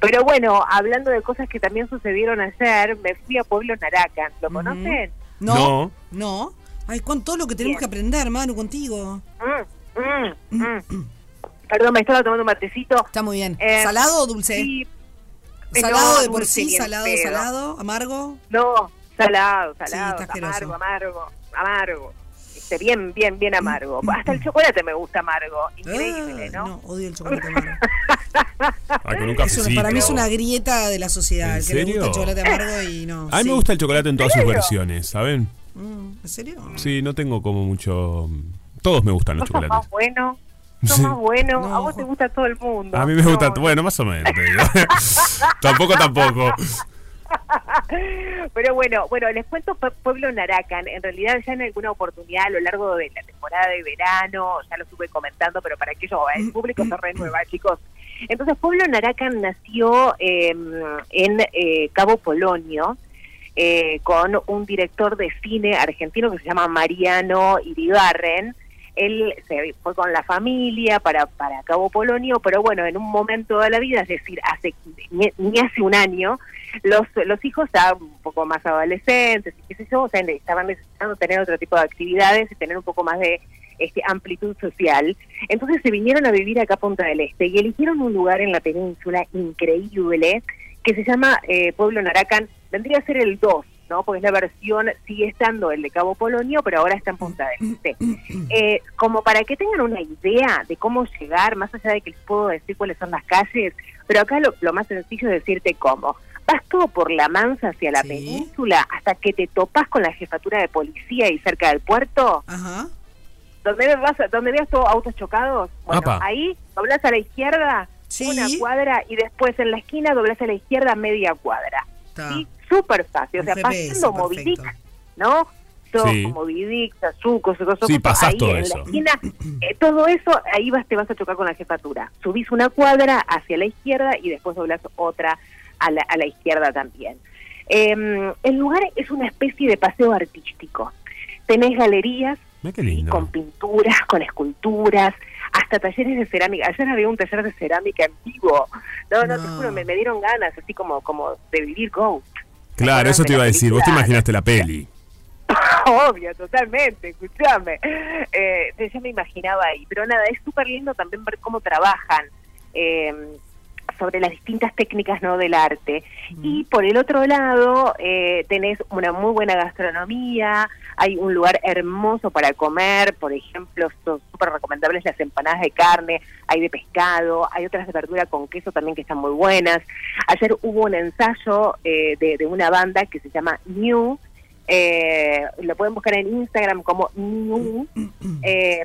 Speaker 4: Pero bueno, hablando de cosas que también sucedieron ayer, me fui a Pueblo Naracan, ¿lo conocen?
Speaker 1: No,
Speaker 2: No.
Speaker 1: no. Ay, con todo lo que tenemos
Speaker 4: Bien.
Speaker 1: que aprender, Manu, contigo.
Speaker 4: Mm, mm, mm. Perdón, me estaba tomando un matecito.
Speaker 1: Está muy bien.
Speaker 4: Eh,
Speaker 1: ¿Salado o dulce?
Speaker 4: Sí.
Speaker 1: ¿Salado
Speaker 4: no,
Speaker 1: de por
Speaker 4: dulce
Speaker 1: sí? ¿Salado,
Speaker 4: pedo.
Speaker 1: salado? ¿Amargo?
Speaker 4: No, salado,
Speaker 1: Sí,
Speaker 4: salado,
Speaker 1: está asqueroso.
Speaker 4: amargo, amargo, amargo. Este, bien, bien, bien amargo. Hasta el chocolate me gusta amargo. Increíble,
Speaker 1: Ah,
Speaker 4: ¿no?
Speaker 1: no, odio el chocolate amargo.
Speaker 2: Ay, con un
Speaker 1: Es una-
Speaker 2: cafecito.
Speaker 1: para mí es una grieta de la sociedad.
Speaker 2: ¿En
Speaker 1: El que le gusta el
Speaker 2: serio?
Speaker 1: chocolate amargo y no.
Speaker 2: A mí
Speaker 1: sí.
Speaker 2: me gusta el chocolate en todas sus versiones, ¿saben?
Speaker 1: Mm, ¿En serio?
Speaker 2: Sí, no tengo como mucho... Todos me gustan los
Speaker 4: ¿Vos sos
Speaker 2: chocolates.
Speaker 4: más bueno? ¿Sos
Speaker 2: Sí.
Speaker 4: más bueno?
Speaker 1: No.
Speaker 4: A vos te gusta todo el mundo.
Speaker 2: A mí me
Speaker 4: No,
Speaker 2: gusta,
Speaker 4: no.
Speaker 2: bueno, más o menos, tampoco, tampoco.
Speaker 4: Pero bueno, bueno, les cuento Pue- Pueblo Naracan. En realidad ya en alguna oportunidad a lo largo de la temporada de verano, ya lo estuve comentando, pero para que yo, el público se renueva, chicos. Entonces, Pueblo Naracan nació eh, en eh, Cabo Polonio, eh, con un director de cine argentino que se llama Mariano Iribarren. Él se fue con la familia para, para Cabo Polonio, pero bueno, en un momento de la vida, es decir, hace ni, hace un año, los, los hijos estaban un poco más adolescentes y qué sé yo, o sea, estaban necesitando tener otro tipo de actividades y tener un poco más de este, amplitud social. Entonces se vinieron a vivir acá a Punta del Este y eligieron un lugar en la península increíble que se llama eh, Pueblo Naracan, vendría a ser el 2, ¿no? Porque es la versión, sigue estando el de Cabo Polonio, pero ahora está en Punta del Este. Eh, como para que tengan una idea de cómo llegar, más allá de que les puedo decir cuáles son las calles, pero acá lo, lo más sencillo es decirte cómo. Vas todo por la mansa hacia la
Speaker 1: Sí.
Speaker 4: península hasta que te topas con la jefatura de policía y cerca del puerto,
Speaker 1: Ajá.
Speaker 4: donde vas, donde veas todos autos chocados, bueno,
Speaker 2: Apa.
Speaker 4: ahí doblas a la izquierda
Speaker 1: Sí.
Speaker 4: una cuadra y después en la esquina doblas a la izquierda media cuadra.
Speaker 1: Está.
Speaker 4: ¿sí? Súper fácil, o sea, pasando. Dick, ¿no? Todo
Speaker 2: Sí.
Speaker 4: Dick, Sazuco, Soco,
Speaker 2: Sí, pasás
Speaker 4: ahí
Speaker 2: todo
Speaker 4: en
Speaker 2: eso.
Speaker 4: la esquina, eh, todo eso, ahí vas, te vas a chocar con la jefatura. Subís una cuadra hacia la izquierda y después doblas otra a la, a la izquierda también. Eh, el lugar es una especie de paseo artístico. Tenés galerías
Speaker 2: qué lindo.
Speaker 4: con pinturas, con esculturas, hasta talleres de cerámica. Ayer había un taller de cerámica en vivo. No, no, te juro, me, me dieron ganas, así como, como de vivir Ghost.
Speaker 2: Claro, eso te iba a decir. Vos te imaginaste la peli.
Speaker 4: Obvio, totalmente, escuchame. Eh, ya me imaginaba ahí. Pero nada, es súper lindo también ver cómo trabajan eh, sobre las distintas técnicas no del arte. Y por el otro lado, eh, tenés una muy buena gastronomía, hay un lugar hermoso para comer, por ejemplo, son súper recomendables las empanadas de carne, hay de pescado, hay otras de verdura con queso también que están muy buenas. Ayer hubo un ensayo eh, de, de una banda que se llama New, eh, lo pueden buscar en Instagram como New. Eh,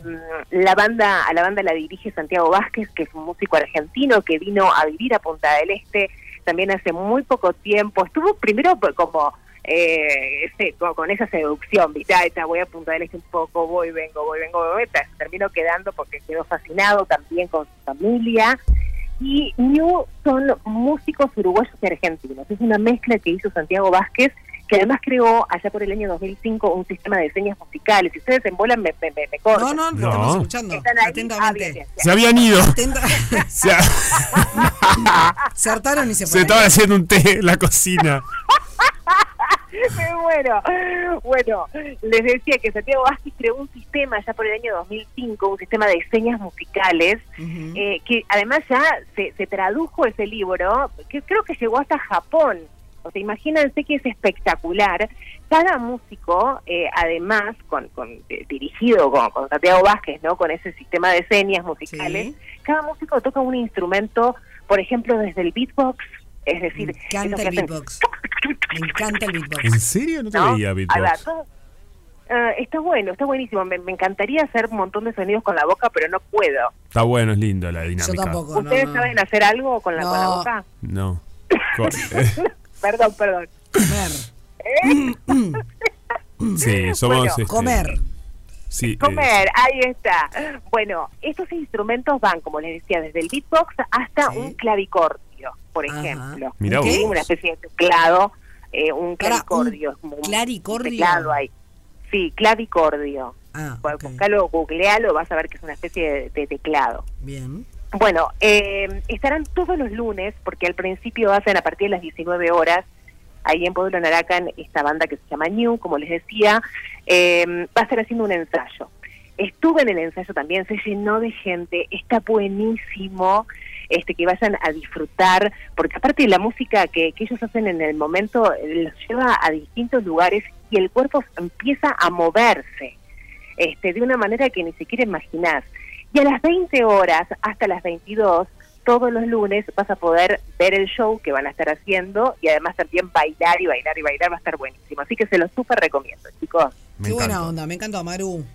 Speaker 4: la banda, a la banda la dirige Santiago Vázquez, que es un músico argentino que vino a vivir a Punta del Este también hace muy poco tiempo. Estuvo primero como eh, ese- con, esa seducción, voy a Punta del Este un poco, voy, vengo, voy, vengo, voy. se terminó quedando porque quedó fascinado también con su familia. Y New son músicos uruguayos y argentinos. Es una mezcla que hizo Santiago Vázquez, que además creó allá por el año 2005 un sistema de señas musicales. Si ustedes se embolan, me, me, me, me cortan.
Speaker 1: No, no,
Speaker 2: No.
Speaker 1: estamos escuchando
Speaker 4: ¿Están ahí? Ah,
Speaker 1: atentamente.
Speaker 4: bien, bien, bien.
Speaker 2: Se habían ido.
Speaker 1: Atenta-
Speaker 2: Se,
Speaker 1: se hartaron y se
Speaker 2: se
Speaker 1: fueron.
Speaker 2: estaban haciendo un té en la cocina.
Speaker 4: Muero. Bueno, les decía que Santiago Vázquez creó un sistema ya por el año 2005, un sistema de señas musicales,
Speaker 1: Ujú.
Speaker 4: eh, que además ya se, se tradujo ese libro, que creo que llegó hasta Japón. O sea, imagínense que es espectacular. Cada músico, eh, además, con, con eh, dirigido con, con Santiago Vázquez, ¿no? Con ese sistema de señas musicales,
Speaker 1: Sí.
Speaker 4: cada músico toca un instrumento, por ejemplo, desde el beatbox, es decir,
Speaker 1: Me encanta el
Speaker 4: hacen-
Speaker 1: beatbox. Me encanta el beatbox.
Speaker 2: ¿En serio? No te
Speaker 4: ¿no?
Speaker 2: veía beatbox.
Speaker 4: Ah, está bueno, está buenísimo. Me, me encantaría hacer un montón de sonidos con la boca, pero no puedo.
Speaker 2: Está bueno, es lindo la
Speaker 1: Yo
Speaker 2: dinámica.
Speaker 1: tampoco. no,
Speaker 4: ¿Ustedes
Speaker 1: no.
Speaker 4: saben hacer algo con la, con la
Speaker 1: No.
Speaker 4: boca?
Speaker 2: No. Eh,
Speaker 4: Perdón, perdón.
Speaker 1: Comer.
Speaker 2: sí, somos.
Speaker 4: Bueno,
Speaker 2: este,
Speaker 1: Comer.
Speaker 2: Sí, eh,
Speaker 4: Comer, ahí está. Bueno, estos instrumentos van, como les decía, desde el beatbox hasta
Speaker 1: Sí.
Speaker 4: un clavicordio, por
Speaker 1: Ajá.
Speaker 4: ejemplo.
Speaker 2: Mirá vos.
Speaker 4: Una especie de teclado, eh, un clavicordio.
Speaker 1: un claricordio.
Speaker 4: teclado ahí. Sí, clavicordio.
Speaker 1: Ah,
Speaker 4: Bueno,
Speaker 1: ok.
Speaker 4: Buscalo, googlealo, vas a ver que es una especie de- de teclado.
Speaker 1: Bien.
Speaker 4: Bueno, eh, estarán todos los lunes, porque al principio hacen a partir de las 19 horas, ahí en Pueblo Naracan, esta banda que se llama New, como les decía, eh, va a estar haciendo un ensayo. Estuve en el ensayo también, se llenó de gente, está buenísimo este que vayan a disfrutar, porque aparte de la música que, que ellos hacen en el momento, eh, los lleva a distintos lugares y el cuerpo empieza a moverse este, de una manera que ni siquiera imaginás. Y a las 20 horas hasta las 22, todos los lunes vas a poder ver el show que van a estar haciendo y además también bailar y bailar y bailar va a estar buenísimo. Así que se lo súper recomiendo, chicos.
Speaker 2: me
Speaker 1: Qué buena onda, me encantó, Maru.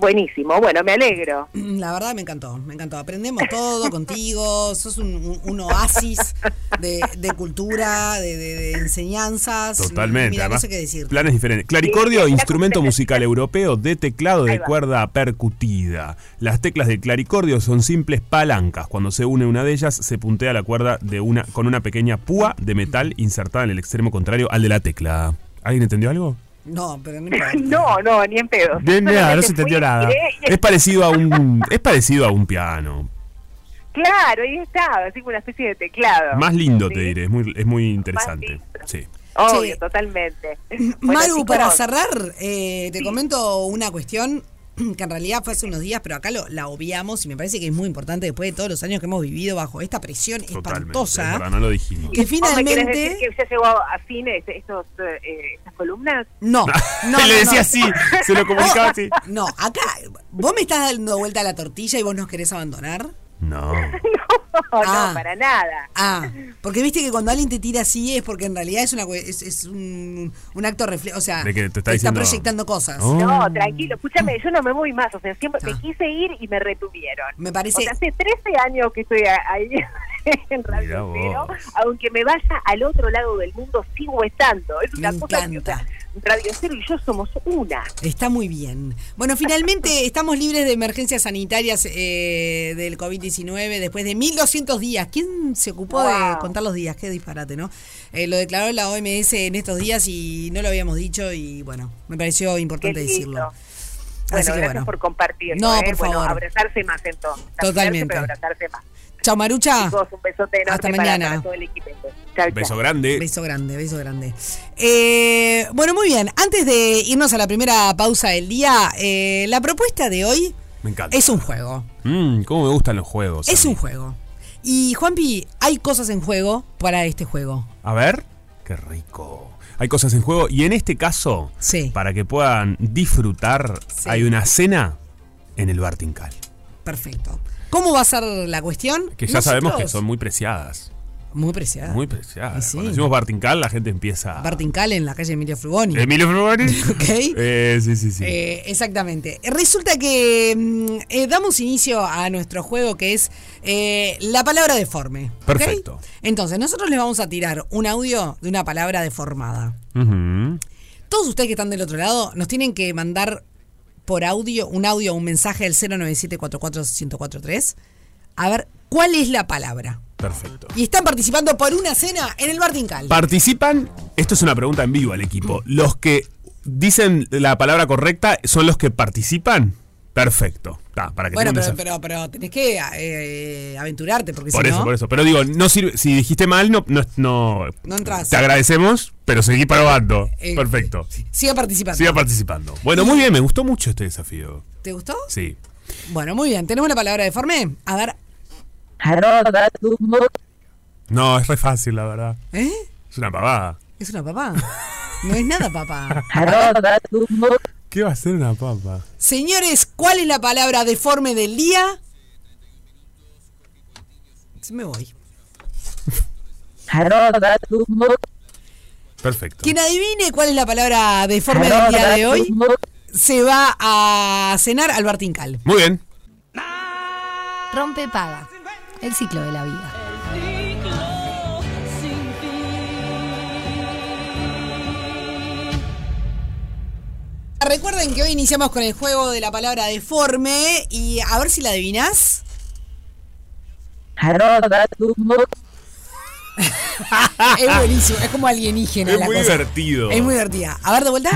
Speaker 4: Buenísimo, bueno, me alegro.
Speaker 1: La verdad me encantó, me encantó. Aprendemos todo contigo, sos un, un- un oasis de, de cultura, de, de- de enseñanzas.
Speaker 2: Totalmente.
Speaker 1: Mira, no sé qué decir.
Speaker 2: Planes diferentes. Claricordio,
Speaker 4: Sí,
Speaker 2: instrumento musical europeo de teclado de cuerda percutida. Las teclas del claricordio son simples palancas. Cuando se une una de ellas, se puntea la cuerda de una, con una pequeña púa de metal insertada en el extremo contrario al de la tecla. ¿Alguien entendió algo?
Speaker 1: No, pero no importa.
Speaker 4: No, no, ni en pedo.
Speaker 2: Bien, nada, no se entendió
Speaker 4: fui,
Speaker 2: nada. Es parecido a un. Es parecido a un piano.
Speaker 4: Claro, ahí estaba, así como una especie de teclado.
Speaker 2: Más lindo
Speaker 4: Sí.
Speaker 2: te diré, es muy, es muy interesante. Sí.
Speaker 4: Obvio, totalmente. Bueno,
Speaker 1: Maru, para cerrar, eh, te
Speaker 4: Sí.
Speaker 1: comento una cuestión que en realidad fue hace unos días, pero acá lo, la obviamos y me parece que es muy importante después de todos los años que hemos vivido bajo esta presión
Speaker 2: Totalmente.
Speaker 1: espantosa.
Speaker 2: Es verdad, no lo dijimos.
Speaker 1: Que
Speaker 4: ¿vos me
Speaker 1: finalmente...
Speaker 4: decir que ya llegó a fin este- estos, eh, estas columnas?
Speaker 1: No, no, no,
Speaker 2: Le decía
Speaker 1: no.
Speaker 2: así, se lo comunicaba así.
Speaker 1: No, acá, vos me estás dando vuelta a la tortilla y vos nos querés abandonar.
Speaker 2: No.
Speaker 4: No,
Speaker 1: Ah.
Speaker 4: no, para nada.
Speaker 1: Ah, porque viste que cuando alguien te tira así es porque en realidad es una es, es un, un acto reflejo, o sea,
Speaker 2: De que te está diciendo-
Speaker 1: proyectando cosas.
Speaker 2: Oh.
Speaker 4: No, tranquilo, escúchame, yo no me voy más, o sea, siempre
Speaker 1: Ah.
Speaker 4: me quise ir y me retuvieron.
Speaker 1: Me parece-
Speaker 4: O sea, hace 13 años que estoy ahí en Radio. Cero, aunque me vaya al otro lado del mundo, sigo estando. Es
Speaker 1: Me
Speaker 4: una cosa que, o sea,
Speaker 1: encanta.
Speaker 4: Radio Cero y yo somos una.
Speaker 1: Está muy bien. Bueno, finalmente estamos libres de emergencias sanitarias eh, del COVID-19 después de 1.200 días. ¿Quién se ocupó de contar los días? Qué disparate, ¿no? Eh, lo declaró la OMS en estos días y no lo habíamos dicho y bueno, me pareció importante decirlo.
Speaker 4: Bueno,
Speaker 1: Así que
Speaker 4: gracias
Speaker 1: bueno.
Speaker 4: por compartirlo.
Speaker 1: No,
Speaker 4: ¿eh?
Speaker 1: por
Speaker 4: Bueno,
Speaker 1: favor.
Speaker 4: abrazarse más entonces.
Speaker 1: Totalmente.
Speaker 4: Pero abrazarse más.
Speaker 1: Chao, Marucha.
Speaker 4: Chicos, un besote enorme
Speaker 1: Hasta mañana.
Speaker 4: Para, todo el equipo. Chao, chao.
Speaker 2: Beso grande.
Speaker 1: Beso grande, beso grande. Eh, bueno, muy bien. Antes de irnos a la primera pausa del día, eh, la propuesta de hoy
Speaker 2: Me encanta.
Speaker 1: es un juego.
Speaker 2: Mm, cómo me gustan los juegos.
Speaker 1: Es un juego. Y Juanpi, hay cosas en juego para este juego.
Speaker 2: A ver, qué rico. Hay cosas en juego y en este caso,
Speaker 1: Sí.
Speaker 2: para que puedan disfrutar,
Speaker 1: Sí.
Speaker 2: hay una cena en el Bartincal.
Speaker 1: Perfecto. ¿Cómo va a ser la cuestión?
Speaker 2: Que ya sabemos que son muy preciadas.
Speaker 1: Muy preciadas.
Speaker 2: Muy preciadas.
Speaker 1: Y sí.
Speaker 2: Cuando decimos Bartincal, la gente empieza.
Speaker 1: Bartincal en la calle Emilio Frugoni.
Speaker 2: Emilio Frugoni.
Speaker 1: Ok.
Speaker 2: Eh, sí, sí, sí.
Speaker 1: Eh, exactamente. Resulta que mm, eh, damos inicio a nuestro juego que es eh, la palabra deforme.
Speaker 2: Perfecto.
Speaker 1: Entonces, nosotros les vamos a tirar un audio de una palabra deformada. Todos ustedes que están del otro lado nos tienen que mandar por audio, un audio, un mensaje al 097-44-1043. A ver, ¿cuál es la palabra?
Speaker 2: Perfecto.
Speaker 1: Y están participando por una cena en el Bartincal.
Speaker 2: Participan, esto es una pregunta en vivo al equipo. ¿Los que dicen la palabra correcta son los que participan? Perfecto. Ta, para que
Speaker 1: bueno, pero, pero, pero tenés que eh, aventurarte porque
Speaker 2: Por
Speaker 1: si
Speaker 2: eso,
Speaker 1: no...
Speaker 2: por eso. Pero digo, no sirve, si dijiste mal, no, no, no,
Speaker 1: No entras.
Speaker 2: Te agradecemos, pero seguí probando.
Speaker 1: Eh,
Speaker 2: Perfecto.
Speaker 1: Siga participando.
Speaker 2: Siga participando. Bueno, muy bien, me gustó mucho este desafío.
Speaker 1: ¿Te gustó?
Speaker 2: Sí.
Speaker 1: Bueno, muy bien. ¿Tenemos la palabra deforme? A ver,
Speaker 2: No, es re fácil, la verdad.
Speaker 1: ¿eh?
Speaker 2: Es una pavada.
Speaker 1: Es una papá. No es nada papá.
Speaker 2: ¿Qué va a ser una papa?
Speaker 1: Señores, ¿cuál es la palabra deforme del día? Se me voy.
Speaker 2: Perfecto.
Speaker 1: Quien adivine cuál es la palabra deforme del día de hoy se va a cenar al Bartincal.
Speaker 2: Muy bien.
Speaker 5: Rompe paga. El ciclo de la vida.
Speaker 1: Recuerden que hoy iniciamos con el juego de la palabra deforme y a ver si la adivinás. es buenísimo, es como alienígena
Speaker 2: Es
Speaker 1: la
Speaker 2: muy
Speaker 1: cosa.
Speaker 2: divertido.
Speaker 1: Es muy divertida. A ver de vuelta.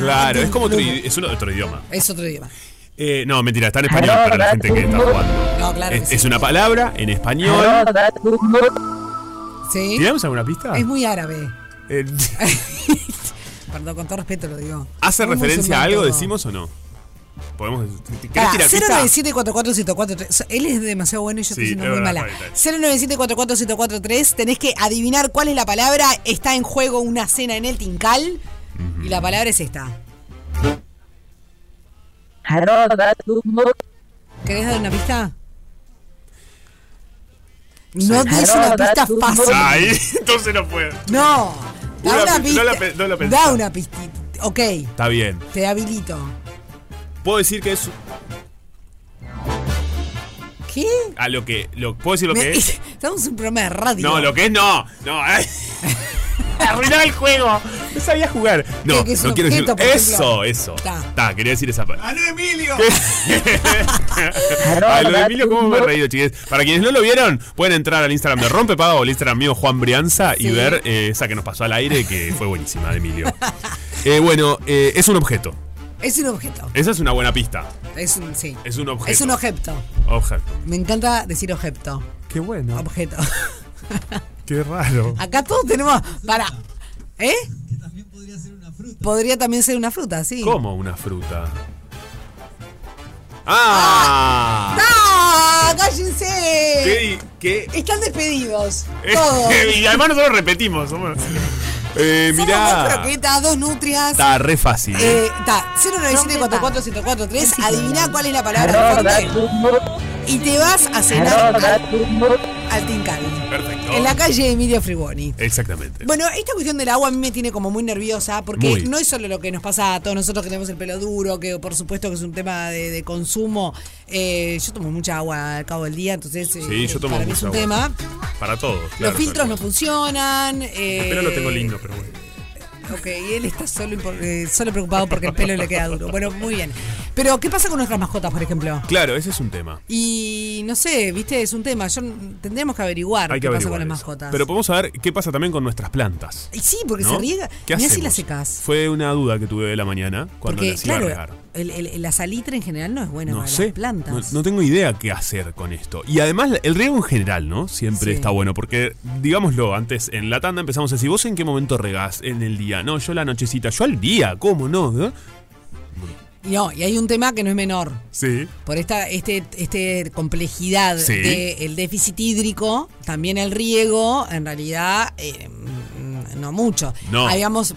Speaker 2: Claro, es como otro, es otro idioma.
Speaker 1: Es otro idioma.
Speaker 2: Eh, no, mentira, está en español para la gente que está jugando.
Speaker 1: No, claro. que
Speaker 2: Es,
Speaker 1: sí.
Speaker 2: es una palabra en español.
Speaker 1: Sí.
Speaker 2: ¿Tiramos alguna pista?
Speaker 1: Es muy árabe.
Speaker 2: Eh,
Speaker 1: Perdón, con todo respeto lo digo.
Speaker 2: ¿Hace referencia a algo,
Speaker 1: todo.
Speaker 2: decimos o no? ¿Podemos, ¿Querés
Speaker 1: Pará,
Speaker 2: tirar pista?
Speaker 1: 097441043. Él es demasiado bueno y yo estoy
Speaker 2: Sí,
Speaker 1: siendo
Speaker 2: es
Speaker 1: muy
Speaker 2: verdad,
Speaker 1: mala.
Speaker 2: está bien,
Speaker 1: 097441043. Tenés que adivinar cuál es la palabra. Está en juego una cena en el Tincal. Y la palabra es esta. ¿Querés dar una pista? No des una pista fácil.
Speaker 2: Ahí, entonces no puedo.
Speaker 1: No. Da
Speaker 2: Una
Speaker 1: una
Speaker 2: pi-
Speaker 1: pista.
Speaker 2: no la pensé.
Speaker 1: da una pistita. Ok,
Speaker 2: Está bien.
Speaker 1: te habilito.
Speaker 2: Puedo decir que es
Speaker 1: ¿Qué?
Speaker 2: a lo que. Lo, ¿Puedo decir lo
Speaker 1: Me-
Speaker 2: que es?
Speaker 1: Estamos en un programa de radio.
Speaker 2: No, lo que es no. No, ay. Arruiná el juego. No sabía jugar. No,
Speaker 1: Que- que es
Speaker 2: no quiero decir. Eso, eso.
Speaker 1: Ta.
Speaker 2: Ta, quería decir esa palabra.
Speaker 6: ¡Aló, Emilio!
Speaker 2: Ay, lo de Emilio, ¿cómo me he reído, chiques? Para quienes no lo vieron, pueden entrar al Instagram de Rompepaga o al Instagram mío Juan Brianza y
Speaker 1: Sí.
Speaker 2: ver eh, esa que nos pasó al aire, que fue buenísima de Emilio. Eh, bueno, eh, es un objeto.
Speaker 1: Es un objeto.
Speaker 2: Esa es una buena pista.
Speaker 1: Es un, sí.
Speaker 2: Es un objeto.
Speaker 1: Es un objeto.
Speaker 2: Objeto.
Speaker 1: Me encanta decir objeto.
Speaker 2: Qué bueno.
Speaker 1: Objeto.
Speaker 2: Qué raro.
Speaker 1: Acá todos tenemos. Para. ¿Eh? podría también ser una fruta, sí.
Speaker 2: ¿Cómo una fruta? ¡Ah!
Speaker 1: ¡Ah! ¡Cállense!
Speaker 2: ¿Qué? ¿Qué?
Speaker 1: Están despedidos. Todos.
Speaker 2: y además nosotros repetimos. Somos... Eh,
Speaker 1: dos
Speaker 2: mirá.
Speaker 1: croquetas, dos nutrias.
Speaker 2: Está re fácil.
Speaker 1: Eh, Está, 097 Adivina cuál es la palabra. Y te vas a cenar al, al Tincal. En la calle Emilio Frigoni.
Speaker 2: Exactamente.
Speaker 1: Bueno, esta cuestión del agua a mí me tiene como muy nerviosa porque
Speaker 2: Muy.
Speaker 1: no es solo lo que nos pasa a todos nosotros que tenemos el pelo duro, que por supuesto que es un tema de, de consumo. Eh, yo tomo mucha agua al cabo del día, entonces eh,
Speaker 2: Sí, yo tomo
Speaker 1: para mí es un
Speaker 2: agua.
Speaker 1: tema.
Speaker 2: Para todos.
Speaker 1: Los filtros
Speaker 2: claro.
Speaker 1: no funcionan. Eh,
Speaker 2: El pelo lo tengo lindo, pero bueno.
Speaker 1: Ok, y él está solo, eh, solo preocupado porque el pelo le queda duro. Bueno, muy bien. Pero, ¿qué pasa con nuestras mascotas, por ejemplo?
Speaker 2: Claro, ese es un tema.
Speaker 1: Y no sé, viste, es un tema. Yo tendríamos que averiguar
Speaker 2: Hay
Speaker 1: qué
Speaker 2: que
Speaker 1: pasa con las
Speaker 2: eso.
Speaker 1: mascotas.
Speaker 2: Pero podemos saber qué pasa también con nuestras plantas.
Speaker 1: Y sí, porque
Speaker 2: ¿no?
Speaker 1: se riega.
Speaker 2: ¿Qué
Speaker 1: Mirá
Speaker 2: hacemos?
Speaker 1: si las secas.
Speaker 2: Fue una duda que tuve de la mañana cuando
Speaker 1: Porque,
Speaker 2: las iba a regar.
Speaker 1: el- el- la salitre en general no es buena
Speaker 2: No
Speaker 1: para
Speaker 2: sé,
Speaker 1: las plantas.
Speaker 2: no, no tengo idea qué hacer con esto. Y además el riego en general, ¿no? Siempre
Speaker 1: Sí.
Speaker 2: está bueno, porque digámoslo, antes en la tanda empezamos a decir, ¿vos en qué momento regás en el día? No, yo la nochecita, yo al día, ¿cómo no? ¿No?
Speaker 1: Y no, y hay un tema que no es menor.
Speaker 2: Sí.
Speaker 1: Por esta este, este complejidad
Speaker 2: Sí.
Speaker 1: del déficit hídrico, también el riego, en realidad, eh, no mucho.
Speaker 2: No.
Speaker 1: Habíamos,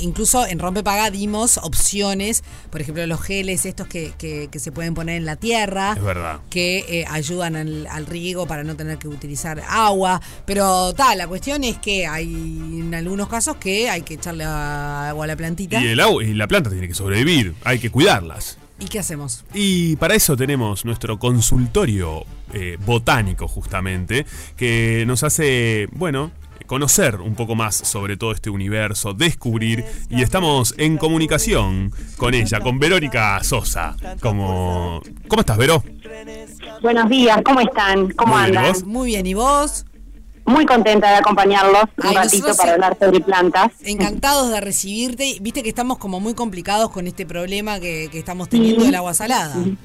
Speaker 1: incluso en Rompepaga dimos opciones, por ejemplo, los geles estos que, que- que se pueden poner en la tierra.
Speaker 2: Es verdad.
Speaker 1: que eh, ayudan al, al riego para no tener que utilizar agua. Pero tal, la cuestión es que hay en algunos casos que hay que echarle agua a la plantita.
Speaker 2: Y, el agua, y la planta tiene que sobrevivir, hay que cuidarlas.
Speaker 1: ¿Y qué hacemos?
Speaker 2: Y para eso tenemos nuestro consultorio eh, botánico justamente, que nos hace, bueno, conocer un poco más sobre todo este universo, descubrir, y estamos en comunicación con ella, con Verónica Sosa. Como... ¿Cómo estás, Vero?
Speaker 7: Buenos días, ¿cómo están? ¿Cómo
Speaker 2: Muy bien, ¿y
Speaker 7: andan?
Speaker 1: Muy bien, ¿y vos?
Speaker 7: Muy contenta de acompañarlos un
Speaker 1: Ay,
Speaker 7: ratito para hablar sobre plantas.
Speaker 1: Encantados de recibirte. Viste que estamos como muy complicados con este problema que, que estamos teniendo
Speaker 7: Sí.
Speaker 1: del agua salada.
Speaker 7: Sí,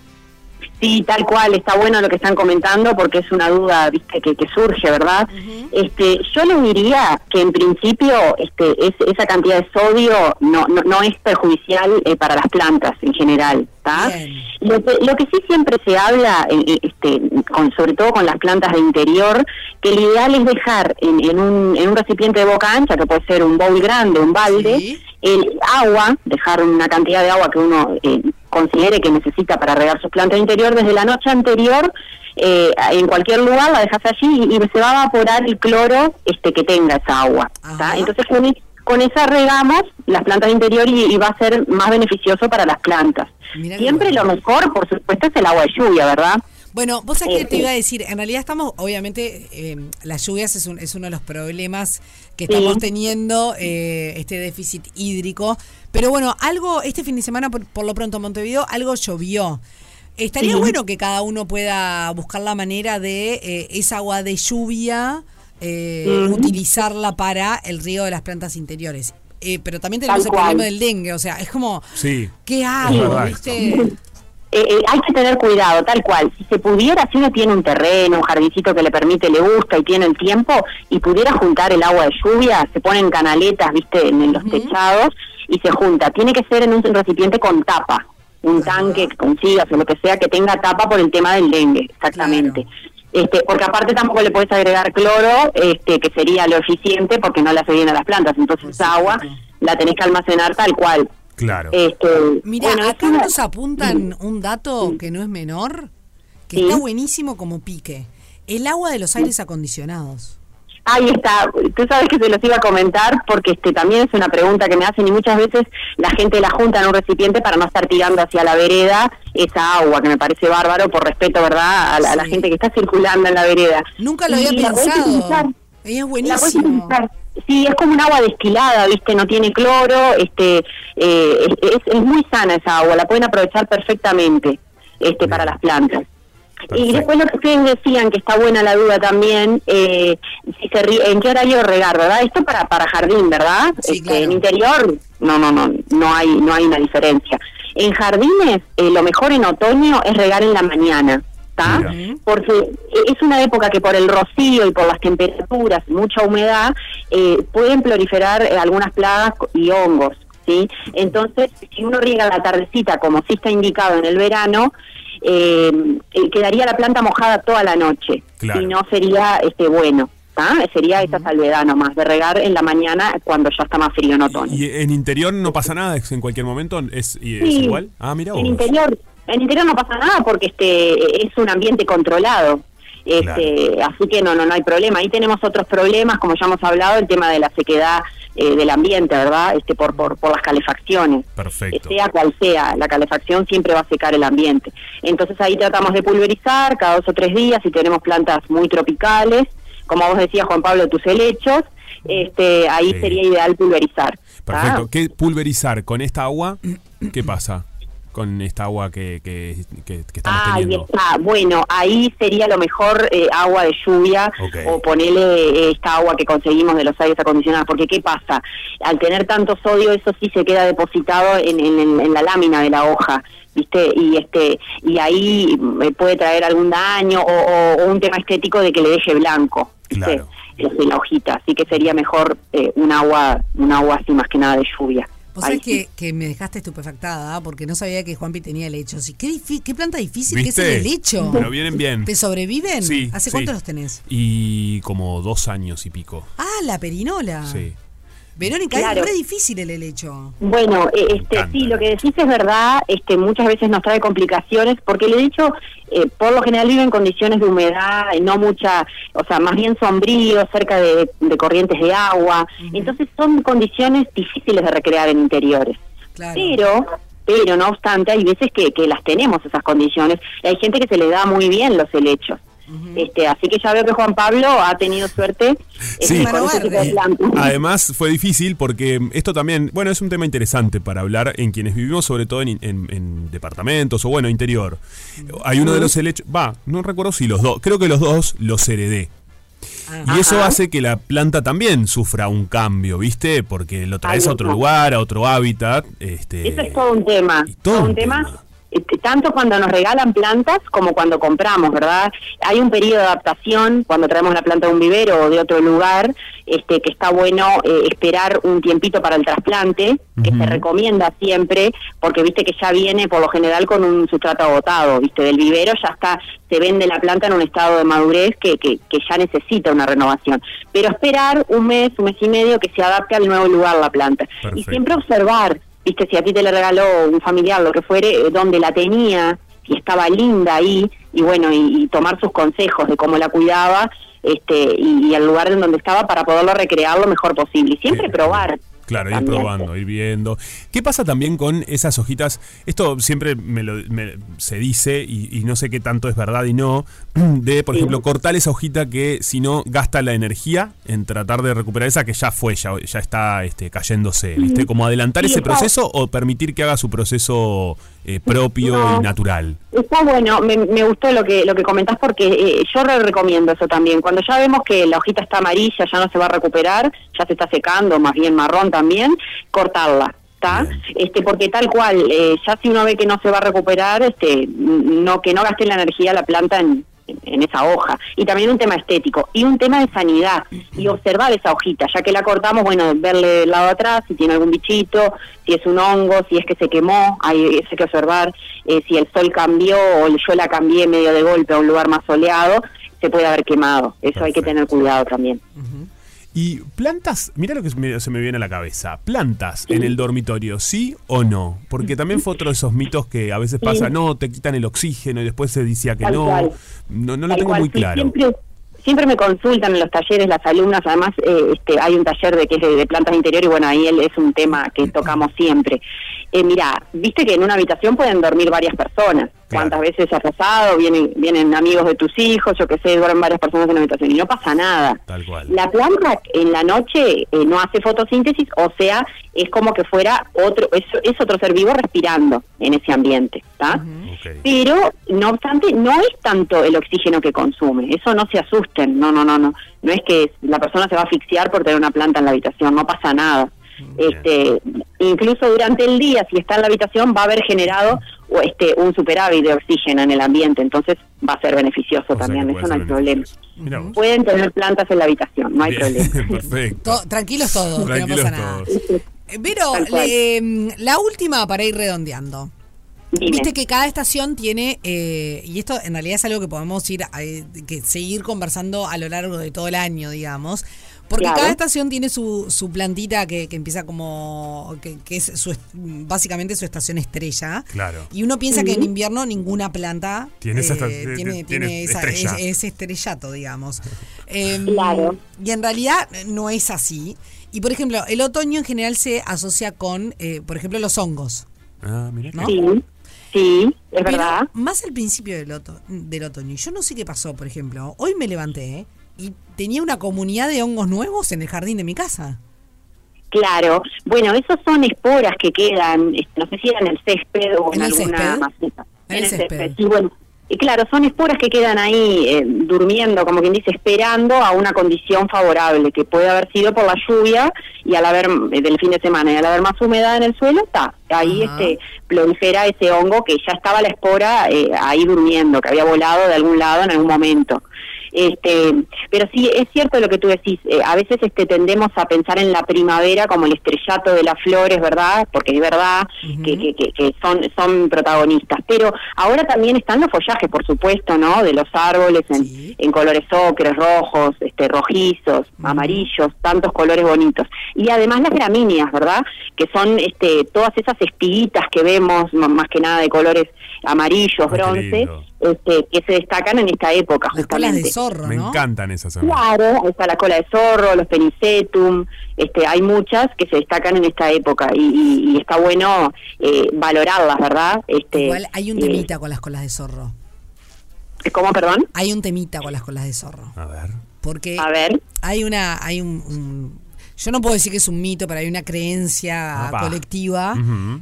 Speaker 7: tal cual, está bueno lo que están comentando porque es una duda, viste, que, que surge, ¿verdad? Este, yo le diría que en principio este, es- esa cantidad de sodio no, no, no es perjudicial eh, para las plantas en general, ¿está? Lo que, lo que sí siempre se habla, eh, eh, este, con, sobre todo con las plantas de interior, que el ideal es dejar en, en un, en un recipiente de boca ancha, que puede ser un bowl grande, un balde,
Speaker 1: Sí.
Speaker 7: El agua, dejar una cantidad de agua que uno eh, considere que necesita para regar sus plantas de interior desde la noche anterior. eh, en cualquier lugar la dejas allí y, y se va a evaporar el cloro este que tenga esa agua. Entonces con, con esa regamos las plantas de interior y, y va a ser más beneficioso para las plantas.
Speaker 1: Mirá
Speaker 7: Siempre lo mejor, por supuesto, es el agua de lluvia, ¿verdad?
Speaker 1: Bueno, vos sabés que
Speaker 7: Eh,
Speaker 1: te iba a
Speaker 7: eh.
Speaker 1: decir, en realidad estamos, obviamente, eh, las lluvias es, un- es uno de los problemas que
Speaker 7: Sí.
Speaker 1: estamos teniendo, eh, este déficit hídrico. Pero bueno, algo, este fin de semana, por, por lo pronto en Montevideo, algo llovió. Estaría
Speaker 7: Sí.
Speaker 1: bueno que cada uno pueda buscar la manera de eh, esa agua de lluvia, eh, utilizarla para el riego de las plantas interiores. Eh, pero también tenemos
Speaker 7: Tal
Speaker 1: el problema del dengue, o sea, es como,
Speaker 2: Sí.
Speaker 1: ¿qué
Speaker 2: Es
Speaker 1: hago?
Speaker 2: verdad
Speaker 1: ¿Viste?
Speaker 7: Eh, eh, hay que tener cuidado, tal cual. Si se pudiera, si uno tiene un terreno, un jardincito que le permite, le gusta y tiene el tiempo, y pudiera juntar el agua de lluvia, se ponen canaletas, viste, en, en los techados, y se junta. Tiene que ser en un recipiente con tapa, un tanque que consigas o lo que sea que tenga tapa por el tema del dengue, exactamente. Este, porque aparte tampoco le puedes agregar cloro, este, que sería lo eficiente porque no le hace bien a las plantas. Entonces esa agua la tenés que almacenar tal cual.
Speaker 2: Claro.
Speaker 7: Este,
Speaker 1: Mira,
Speaker 7: bueno,
Speaker 1: acá
Speaker 7: una-
Speaker 1: nos apuntan un dato que no es menor, que
Speaker 7: Sí.
Speaker 1: está buenísimo como pique. El agua de los aires acondicionados.
Speaker 7: Ahí está, tú sabes que se los iba a comentar porque este también es una pregunta que me hacen y muchas veces la gente la junta en un recipiente para no estar tirando hacia la vereda esa agua, que me parece bárbaro por respeto, ¿verdad?, a la, a la
Speaker 1: Sí.
Speaker 7: gente que está circulando en la vereda.
Speaker 1: Nunca lo había
Speaker 7: Y
Speaker 1: pensado. Es buenísimo.
Speaker 7: Sí, es como un agua destilada, ¿viste? No tiene cloro, este, eh, es, es- muy sana esa agua, la pueden aprovechar perfectamente este, para las plantas. Y después lo que ustedes decían, que está buena la duda también, eh, si se ¿en qué horario regar, verdad? Esto para para jardín, ¿verdad?
Speaker 1: Sí,
Speaker 7: Este,
Speaker 1: claro.
Speaker 7: En interior, no, no, no, no hay, no hay una diferencia. En jardines, eh, lo mejor en otoño es regar en la mañana, Porque es una época que por el rocío y por las temperaturas, mucha humedad, eh, pueden proliferar eh, algunas plagas y hongos, ¿sí? Entonces, si uno riega la tardecita, como sí está indicado en el verano, eh, eh, quedaría la planta mojada toda la noche,
Speaker 2: Claro.
Speaker 7: y no sería este bueno. Sería esa salvedad nomás, de regar en la mañana cuando ya está más frío en otoño.
Speaker 2: ¿Y en interior no pasa nada? ¿Es en cualquier momento? ¿Es, y es
Speaker 7: Sí.
Speaker 2: igual? Ah, mira.
Speaker 7: En interior, en interior no pasa nada porque este es un ambiente controlado. Este, así que no, no, no hay problema. Ahí tenemos otros problemas, como ya hemos hablado, el tema de la sequedad eh, del ambiente, ¿verdad? Este, por, por, por las calefacciones.
Speaker 2: Perfecto.
Speaker 7: Sea cual sea, la calefacción siempre va a secar el ambiente. Entonces ahí tratamos de pulverizar cada dos o tres días si tenemos plantas muy tropicales, como vos decías, Juan Pablo, tus helechos, este, ahí
Speaker 2: Sí.
Speaker 7: sería ideal pulverizar.
Speaker 2: Perfecto. ¿Qué pulverizar con esta agua? ¿Qué pasa con esta agua que, que, que- que estamos
Speaker 7: Ahí
Speaker 2: teniendo?
Speaker 7: está. Bueno, ahí sería lo mejor eh, agua de lluvia o ponerle eh, esta agua que conseguimos de los aires acondicionados. Porque ¿qué pasa? Al tener tanto sodio, eso sí se queda depositado en, en- en- en la lámina de la hoja. ¿Viste? Y este y ahí mm, puede traer algún daño o, o- o un tema estético de que le deje blanco. ¿viste?
Speaker 2: Claro.
Speaker 7: La hojita. Así que sería mejor eh, un agua un agua así más que nada de lluvia.
Speaker 1: Vos sabés que, que me dejaste estupefactada ¿ah? porque no sabía que Juanpi tenía helechos. Y qué, planta difícil que es
Speaker 2: ¿Viste?
Speaker 1: el helecho.
Speaker 2: Pero vienen bien.
Speaker 1: ¿Te sobreviven?
Speaker 2: Sí.
Speaker 1: ¿Hace
Speaker 2: sí.
Speaker 1: cuánto los tenés?
Speaker 2: Y como dos años y pico.
Speaker 1: Ah, la perinola.
Speaker 2: Sí.
Speaker 1: Verónica,
Speaker 7: Claro.
Speaker 1: es re difícil el helecho.
Speaker 7: Bueno, eh, este, sí, lo que decís es verdad, este, muchas veces nos trae complicaciones, porque le he dicho, eh, por lo general vive en condiciones de humedad, no mucha, o sea, más bien sombrío, cerca de, de corrientes de agua, entonces son condiciones difíciles de recrear en interiores.
Speaker 1: Claro.
Speaker 7: Pero, pero no obstante, hay veces que, que las tenemos esas condiciones, y hay gente que se le da muy bien los helechos. Este, así que ya veo que Juan Pablo ha tenido suerte
Speaker 2: Sí.
Speaker 7: este, con.
Speaker 2: Además fue difícil porque esto también, bueno, es un tema interesante para hablar en quienes vivimos sobre todo en, en- en departamentos o bueno, interior. Hay uno de los helechos, va, no recuerdo si los dos, creo que los dos los heredé. Y eso
Speaker 7: Ajá.
Speaker 2: hace que la planta también sufra un cambio, ¿viste? Porque lo traes a otro lugar, a otro hábitat. Este,
Speaker 7: Eso es todo un tema.
Speaker 2: todo
Speaker 7: todo
Speaker 2: un
Speaker 7: un tema.
Speaker 2: tema.
Speaker 7: Este, Tanto cuando nos regalan plantas como cuando compramos, ¿verdad? Hay un periodo de adaptación cuando traemos la planta de un vivero o de otro lugar, este, que está bueno eh, esperar un tiempito para el trasplante, que se recomienda siempre, porque viste que ya viene por lo general con un sustrato agotado, viste, del vivero ya está, se vende la planta en un estado de madurez que, que, que ya necesita una renovación. Pero esperar un mes, un mes y medio que se adapte al nuevo lugar la planta. Y siempre observar, viste, si a ti te la regaló un familiar, lo que fuere, eh, donde la tenía, si estaba linda ahí, y bueno, y, y tomar sus consejos de cómo la cuidaba, este, y, y el lugar en donde estaba para poderlo recrear lo mejor posible. Y siempre probar.
Speaker 2: Claro, ir probando, ir viendo. ¿Qué pasa también con esas hojitas? Esto siempre me lo, me- se dice y, y no sé qué tanto es verdad y no, de, por
Speaker 7: Sí.
Speaker 2: ejemplo, cortar esa hojita que si no gasta la energía en tratar de recuperar esa que ya fue, ya, ya está este, cayéndose, ¿viste? Como adelantar
Speaker 7: Sí,
Speaker 2: ese
Speaker 7: está-
Speaker 2: proceso o permitir que haga su proceso eh, propio
Speaker 7: No.
Speaker 2: y natural.
Speaker 7: Está bueno, me, me gustó lo que lo que comentás porque eh, yo re recomiendo eso también. Cuando ya vemos que la hojita está amarilla, ya no se va a recuperar, ya se está secando, más bien marrón también, cortarla. ¿Está?
Speaker 2: Bien.
Speaker 7: Este, porque tal cual, eh, ya si uno ve que no se va a recuperar, este, no que no gaste la energía la planta en, en esa hoja. Y también un tema estético y un tema de sanidad y observar esa hojita, ya que la cortamos, bueno, verle el lado atrás, si tiene algún bichito, si es un hongo, si es que se quemó, hay, eso hay que observar, eh, si el sol cambió o yo la cambié medio de golpe a un lugar más soleado, se puede haber quemado. Eso hay que tener cuidado también.
Speaker 2: Y plantas, mira lo que se me, viene a la cabeza. Plantas en el dormitorio, ¿sí o no? Porque también fue otro de esos mitos que a veces pasa,
Speaker 7: Sí.
Speaker 2: no, te quitan el oxígeno y después se decía que no. No, no lo
Speaker 7: Tal
Speaker 2: tengo
Speaker 7: cual,
Speaker 2: muy claro.
Speaker 7: Siempre, siempre me consultan en los talleres las alumnas, además eh, este, hay un taller de que es de, de plantas de interior y bueno, ahí él es un tema que tocamos siempre. Eh, mira, viste que en una habitación pueden dormir varias personas. Cuántas veces ha pasado, vienen, vienen amigos de tus hijos, yo que sé, duermen varias personas en la habitación y no pasa nada.
Speaker 2: Tal cual.
Speaker 7: La planta en la noche eh, no hace fotosíntesis, o sea, es como que fuera otro, es, es otro ser vivo respirando en ese ambiente, ¿está?
Speaker 2: Ok.
Speaker 7: Pero, no obstante, no es tanto el oxígeno que consume, eso no se asusten, no, no, no, no, no es que la persona se va a asfixiar por tener una planta en la habitación, no pasa nada. Este, incluso durante el día, si está en la habitación, va a haber generado o, este, un superávit de oxígeno en el ambiente, entonces va a ser beneficioso
Speaker 2: O
Speaker 7: también, eso no hay problema. Pueden tener plantas en la habitación, no hay
Speaker 2: Bien,
Speaker 7: problema.
Speaker 2: Perfecto.
Speaker 1: To- tranquilos todos, que no pasa nada.
Speaker 2: todos.
Speaker 1: Eh, Pero
Speaker 7: cual.
Speaker 1: le- em, la última para ir redondeando.
Speaker 7: Dime.
Speaker 1: Viste que cada estación tiene, eh, y esto en realidad es algo que podemos ir a- eh, que seguir conversando a lo largo de todo el año, digamos. Porque
Speaker 7: Claro.
Speaker 1: cada estación tiene su, su plantita que, que empieza como. que, que es su, básicamente su estación estrella.
Speaker 2: Claro.
Speaker 1: Y uno piensa que en invierno ninguna planta
Speaker 2: Tiene esa esta-
Speaker 1: tiene,
Speaker 2: tiene
Speaker 1: tiene esa-
Speaker 2: estrella.
Speaker 1: es- ese estrellato, digamos. Em,
Speaker 7: Claro.
Speaker 1: Y en realidad no es así. Y por ejemplo, el otoño en general se asocia con, eh, por ejemplo, los hongos.
Speaker 2: Ah, mirá que-
Speaker 1: ¿No?
Speaker 7: Sí, sí, es
Speaker 1: Pero
Speaker 7: verdad.
Speaker 1: más al principio del, oto- del otoño. Yo no sé qué pasó, por ejemplo. Hoy me levanté y tenía una comunidad de hongos nuevos en el jardín de mi casa.
Speaker 7: Claro, bueno, esos son esporas que quedan, este, no sé si era en el césped o en,
Speaker 1: ¿En el
Speaker 7: alguna
Speaker 1: césped?
Speaker 7: maceta.
Speaker 1: En el césped.
Speaker 7: Sí, bueno, y claro, son esporas que quedan ahí eh, durmiendo, como quien dice, esperando a una condición favorable, que puede haber sido por la lluvia y al haber, eh, del fin de semana, y al haber más humedad en el suelo, está, ahí
Speaker 1: Ajá.
Speaker 7: este prolifera ese hongo que ya estaba la espora eh, ahí durmiendo, que había volado de algún lado en algún momento. Este, pero sí es cierto lo que tú decís. eh, a veces este tendemos a pensar en la primavera como el estrellato de las flores, ¿verdad? Porque es verdad que, que, que- que son son protagonistas. Pero ahora también están los follajes, por supuesto, ¿no? De los árboles en,
Speaker 1: Sí.
Speaker 7: en colores ocres, rojos, este, rojizos, amarillos, tantos colores bonitos. Y además las gramíneas, ¿verdad? Que son este, todas esas espiguitas que vemos, más que nada de colores amarillos, bronce. Este, que se destacan en esta época,
Speaker 1: Las colas
Speaker 7: justamente.
Speaker 1: de zorro,
Speaker 2: Me
Speaker 1: ¿no?
Speaker 2: encantan esas.
Speaker 7: Claro, ahí está la cola de zorro, los penicetum, este, hay muchas que se destacan en esta época y, y- y está bueno eh, valorarlas, ¿verdad? Este,
Speaker 1: Igual hay un
Speaker 7: eh,
Speaker 1: temita con las colas de zorro.
Speaker 7: ¿Cómo, perdón?
Speaker 1: Hay un temita con las colas de zorro.
Speaker 2: A ver.
Speaker 1: Porque
Speaker 7: A ver.
Speaker 1: hay una, hay un, un- yo no puedo decir que es un mito, pero hay una creencia colectiva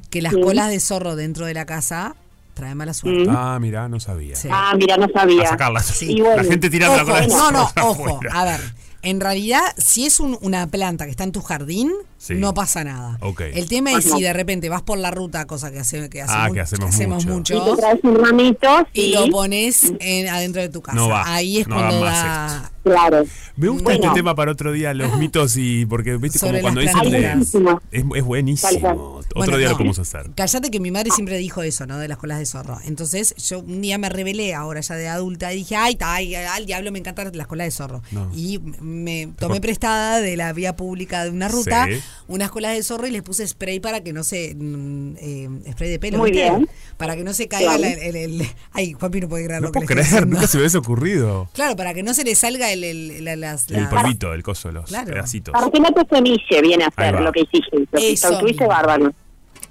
Speaker 1: que las
Speaker 7: Sí.
Speaker 1: colas de zorro dentro de la casa traen mala suerte.
Speaker 2: Ah, mirá, no sabía.
Speaker 1: Sí.
Speaker 7: Ah, mira, no sabía.
Speaker 2: A sacarlas.
Speaker 1: Sí.
Speaker 7: Y bueno,
Speaker 2: la gente tirando la
Speaker 1: Ojo,
Speaker 2: cola de
Speaker 1: no, no, ojo.
Speaker 2: afuera.
Speaker 1: A ver, en realidad, si es un- una planta que está en tu jardín,
Speaker 2: Sí.
Speaker 1: no pasa nada. El tema es si de repente vas por la ruta, cosa que, hace, que,
Speaker 2: Ah,
Speaker 1: hacemos,
Speaker 2: que hacemos mucho.
Speaker 7: Y te traes un ramito,
Speaker 1: y
Speaker 7: sí,
Speaker 1: lo pones en, adentro de tu casa.
Speaker 2: No va,
Speaker 1: Ahí es
Speaker 2: no
Speaker 1: cuando da.
Speaker 7: claro.
Speaker 2: Me gusta
Speaker 7: Bueno.
Speaker 2: este tema para otro día, los mitos y porque viste
Speaker 1: Sobre
Speaker 2: como cuando dicen de, es, buenísimo. Otro
Speaker 1: Bueno,
Speaker 2: día
Speaker 1: no.
Speaker 2: lo podemos hacer.
Speaker 1: Cállate que mi madre siempre dijo eso, ¿no? De las colas de zorro. Entonces yo un día me rebelé, ahora ya de adulta, y dije, ay, ta, ay, al diablo me encantan las colas de zorro.
Speaker 2: No.
Speaker 1: Y me tomé prestada de la vía pública de una ruta
Speaker 2: Sí.
Speaker 1: Unas colas de zorro y les puse spray para que no se... mm, eh, spray de pelo,
Speaker 7: Muy
Speaker 1: ¿viste?
Speaker 7: bien.
Speaker 1: Para que no se caiga
Speaker 7: Claro.
Speaker 1: la- el, el- Ay, Juanpi no puede creer
Speaker 2: No
Speaker 1: lo que
Speaker 2: puedo creer,
Speaker 1: diciendo.
Speaker 2: nunca se me hubiese ocurrido.
Speaker 1: Claro, para que no se le salga el, el, la- las...
Speaker 2: El
Speaker 1: las-
Speaker 2: polvito, el coso, los
Speaker 1: Claro.
Speaker 2: pedacitos.
Speaker 7: Para que no te semille viene a hacer lo que hiciste. Lo que
Speaker 1: Eso
Speaker 7: estuviste
Speaker 1: mismo.
Speaker 7: bárbaro.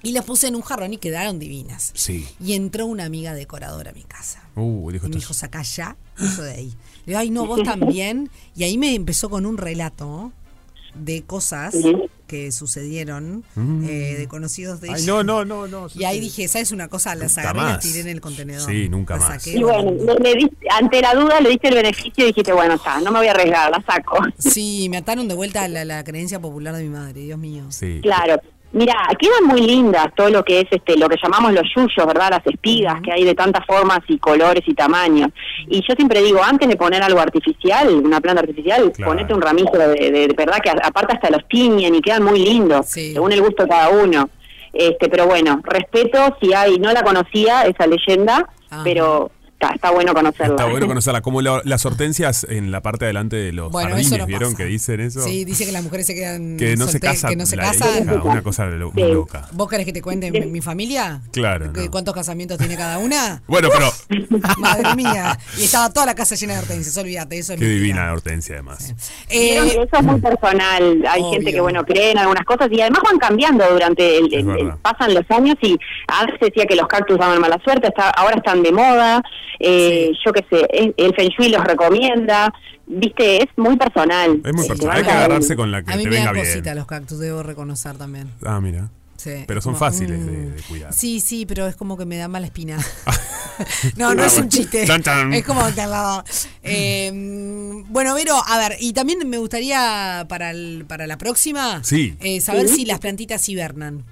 Speaker 1: Y las puse en un jarrón y quedaron divinas.
Speaker 2: Sí.
Speaker 1: Y entró una amiga decoradora a mi casa.
Speaker 2: Uh, dijo
Speaker 1: Y me dijo, saca ya eso de ahí. Le digo, ay, no, vos también. Y ahí me empezó con un relato de cosas
Speaker 7: Sí.
Speaker 1: Que sucedieron,
Speaker 2: Mm.
Speaker 1: eh, de conocidos de
Speaker 2: Ay,
Speaker 1: ella.
Speaker 2: no, no, no, no.
Speaker 1: Y ahí dije, ¿sabes una cosa? Las
Speaker 2: Nunca
Speaker 1: agarré y las tiré en el contenedor.
Speaker 2: Sí, nunca
Speaker 1: Las
Speaker 2: más.
Speaker 1: saqué,
Speaker 7: Y bueno, le, le diste- ante la duda le diste el beneficio y dijiste, bueno, está, no me voy a arriesgar, la saco.
Speaker 1: Sí, me ataron de vuelta a la, la creencia popular de mi madre, Dios mío.
Speaker 2: Sí.
Speaker 7: Claro. Mira, quedan muy lindas todo lo que es este lo que llamamos los yuyos, ¿verdad? Las espigas que hay de tantas formas y colores y tamaños. Y yo siempre digo, antes de poner algo artificial, una planta artificial,
Speaker 2: Claro.
Speaker 7: ponete un ramito de, de- de verdad que aparte hasta los tiñen y quedan muy lindos,
Speaker 1: Sí.
Speaker 7: según el gusto de cada uno. Este, pero bueno, respeto si hay, no la conocía esa leyenda,
Speaker 1: Ajá.
Speaker 7: pero está, está bueno conocerla.
Speaker 2: Está bueno conocerla. Como lo- las hortensias en la parte de adelante de los
Speaker 1: Bueno,
Speaker 2: jardines,
Speaker 1: no
Speaker 2: ¿vieron
Speaker 1: pasa.
Speaker 2: que dicen eso?
Speaker 1: Sí, dice que las mujeres se quedan
Speaker 2: que no se casan.
Speaker 1: que no se
Speaker 2: la
Speaker 1: casan.
Speaker 2: hija, una cosa lo- muy
Speaker 7: Sí.
Speaker 2: loca.
Speaker 1: ¿Vos querés que te cuente mi, mi familia?
Speaker 2: Claro,
Speaker 1: ¿Qué-
Speaker 2: no.
Speaker 1: ¿Cuántos casamientos tiene cada una?
Speaker 2: Bueno, pero
Speaker 1: Madre mía. Y estaba toda la casa llena de hortensias, olvídate, eso es
Speaker 2: qué divina la hortensia además.
Speaker 1: Eh,
Speaker 7: eso es muy personal. Hay
Speaker 1: obvio.
Speaker 7: gente que, bueno, cree en algunas cosas y además van cambiando durante el, pasan los años y antes decía que los cactus daban mala suerte, está, ahora están de moda, eh, yo qué sé, el, Feng Shui los recomienda, viste, es muy personal.
Speaker 2: Es muy personal. Hay que agarrarse con la que
Speaker 1: a mí
Speaker 2: te
Speaker 1: me
Speaker 2: venga
Speaker 1: da
Speaker 2: bien.
Speaker 1: cosita los cactus, debo reconocer también.
Speaker 2: Ah, mira.
Speaker 1: Sí,
Speaker 2: Pero son
Speaker 1: como,
Speaker 2: fáciles de,
Speaker 1: mm.
Speaker 2: de cuidar.
Speaker 1: Sí, sí, pero es como que me da mala espina. no, no es un chiste.
Speaker 2: Chan, chan.
Speaker 1: Es como que al lado. Eh, bueno, Vero, a ver, y también me gustaría para, el- para la próxima
Speaker 2: Sí.
Speaker 1: eh, saber si las plantitas hibernan.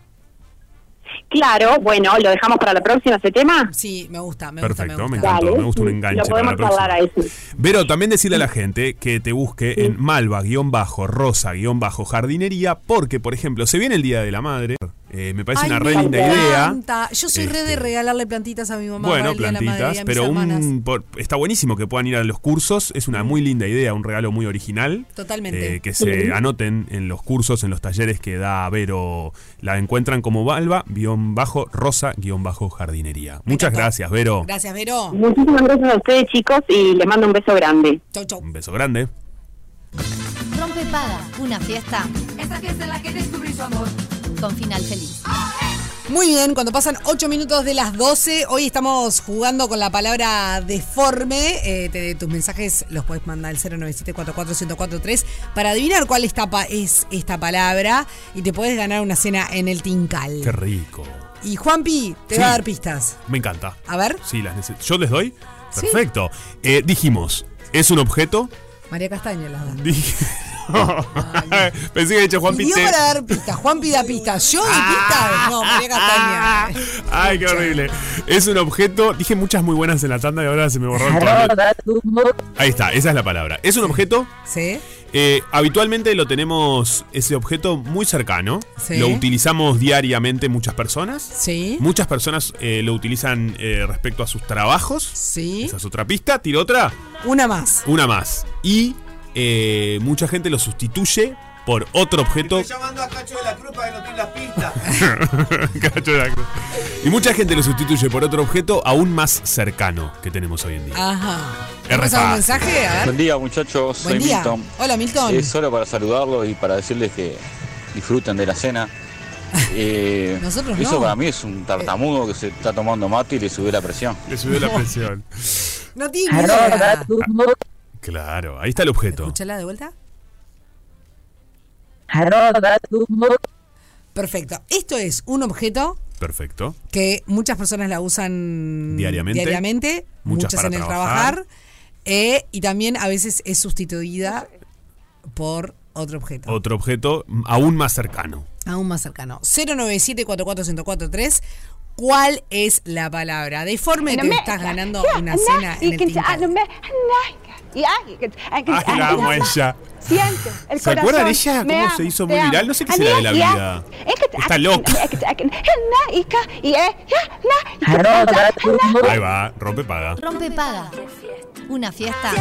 Speaker 7: Claro, bueno, lo dejamos para la próxima ese tema.
Speaker 1: Sí, me gusta, me gusta,
Speaker 2: Perfecto,
Speaker 1: me
Speaker 2: me
Speaker 1: gusta.
Speaker 2: encantó.
Speaker 7: Dale,
Speaker 2: me gusta un enganche
Speaker 7: Lo podemos
Speaker 2: para la
Speaker 7: hablar a eso.
Speaker 2: Vero, también decirle a la gente que te busque en malva-rosa-jardinería porque, por ejemplo, se viene el Día de la Madre. Eh, me parece
Speaker 1: Ay,
Speaker 2: una re linda idea.
Speaker 1: Yo soy re de
Speaker 2: Este,
Speaker 1: regalarle plantitas a mi mamá.
Speaker 2: Bueno,
Speaker 1: para el Día de la Madre y a
Speaker 2: plantitas,
Speaker 1: mis
Speaker 2: pero
Speaker 1: hermanas.
Speaker 2: un, por- está buenísimo que puedan ir a los cursos. Es una muy linda idea, un regalo muy original.
Speaker 1: Totalmente.
Speaker 2: Eh, que se anoten en los cursos, en los talleres que da Vero. La encuentran como Valva, guion bajo, rosa, guion bajo, jardinería. Muchas gracias, Vero.
Speaker 1: Gracias, Vero.
Speaker 7: Muchísimas gracias a ustedes, chicos, y les mando un beso grande.
Speaker 1: Chau, chau.
Speaker 2: Un beso grande.
Speaker 5: Rompe Paga, una fiesta
Speaker 8: Esta fiesta en la que descubrí su amor.
Speaker 5: Con final feliz.
Speaker 1: Muy bien, cuando pasan 8 minutos de las 12, hoy estamos jugando con la palabra deforme. Eh, te- tus mensajes los puedes mandar al 097-44-1043 para adivinar cuál esta es esta palabra y te puedes ganar una cena en el Tincal.
Speaker 2: Qué rico.
Speaker 1: Y Juanpi te
Speaker 2: Sí.
Speaker 1: va a dar pistas.
Speaker 2: Me encanta.
Speaker 1: A ver,
Speaker 2: Sí, las necesito. ¿Yo les doy?
Speaker 1: Sí.
Speaker 2: Perfecto. Eh, dijimos, es un objeto.
Speaker 1: María Castaña las da.
Speaker 2: Dije- Pensé que había dicho Juan
Speaker 1: Pidió
Speaker 2: Pite.
Speaker 1: para dar pistas. Juanpi da pistas. ¿Yo doy pistas? No, María Castaña.
Speaker 2: Ay, qué horrible. Es un objeto. Dije muchas muy buenas en la tanda y ahora se me borró el. Ahí está, esa es la palabra. Es un objeto.
Speaker 1: ¿Sí?
Speaker 2: Eh, habitualmente lo tenemos, ese objeto, muy cercano.
Speaker 1: Sí.
Speaker 2: Lo utilizamos diariamente muchas personas.
Speaker 1: ¿Sí?
Speaker 2: Muchas personas eh, lo utilizan eh, respecto a sus trabajos.
Speaker 1: ¿Sí?
Speaker 2: Esa es otra pista. Tiro otra.
Speaker 1: Una más.
Speaker 2: Una más. Y eh, mucha gente lo sustituye por otro objeto.
Speaker 6: Estoy llamando a Cacho de la Cruz para que nos las pistas.
Speaker 2: Cacho de la cruz. y mucha gente lo sustituye por otro objeto aún más cercano que tenemos hoy en día.
Speaker 1: Ajá.
Speaker 2: Es re
Speaker 1: ¿Vamos a un
Speaker 2: fácil.
Speaker 1: mensaje? A ver.
Speaker 9: Buen día muchachos, soy
Speaker 1: Buen día.
Speaker 9: Milton.
Speaker 1: Hola, Milton.
Speaker 9: Es solo para saludarlos y para decirles que disfruten de la cena. Eh,
Speaker 1: Nosotros
Speaker 9: eso
Speaker 1: no.
Speaker 9: para mí es un tartamudo que se está tomando mate y le subió la presión.
Speaker 2: Le subió la presión.
Speaker 1: No tiene.
Speaker 2: Claro, ahí está el objeto.
Speaker 1: Escúchala de vuelta. Perfecto. Esto es un objeto
Speaker 2: Perfecto.
Speaker 1: que muchas personas la usan
Speaker 2: Diariamente.
Speaker 1: diariamente,
Speaker 2: Muchas
Speaker 1: muchas,
Speaker 2: para
Speaker 1: en el
Speaker 2: trabajar.
Speaker 1: trabajar, eh, y también a veces es sustituida por otro objeto.
Speaker 2: Otro objeto aún más cercano.
Speaker 1: Aún más cercano. 097-44-1043. ¿Cuál es la palabra? Deforme, te estás ganando una cena en el Tincal.
Speaker 2: Ay, la amo a ella.
Speaker 10: Siento, el
Speaker 2: ¿Se acuerdan ella? ¿Cómo se hizo muy viral? No sé qué será de la vida. Está loca. Ahí va, rompe paga.
Speaker 5: Rompe Paga, una fiesta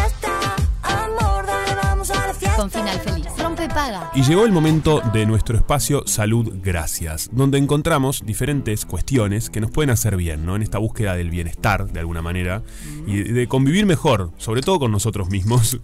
Speaker 5: con final feliz. Rompe Paga.
Speaker 2: Y llegó el momento de nuestro espacio Salud Gracias, donde encontramos diferentes cuestiones que nos pueden hacer bien, ¿no? En esta búsqueda del bienestar, de alguna manera, y de convivir mejor, sobre todo con nosotros mismos.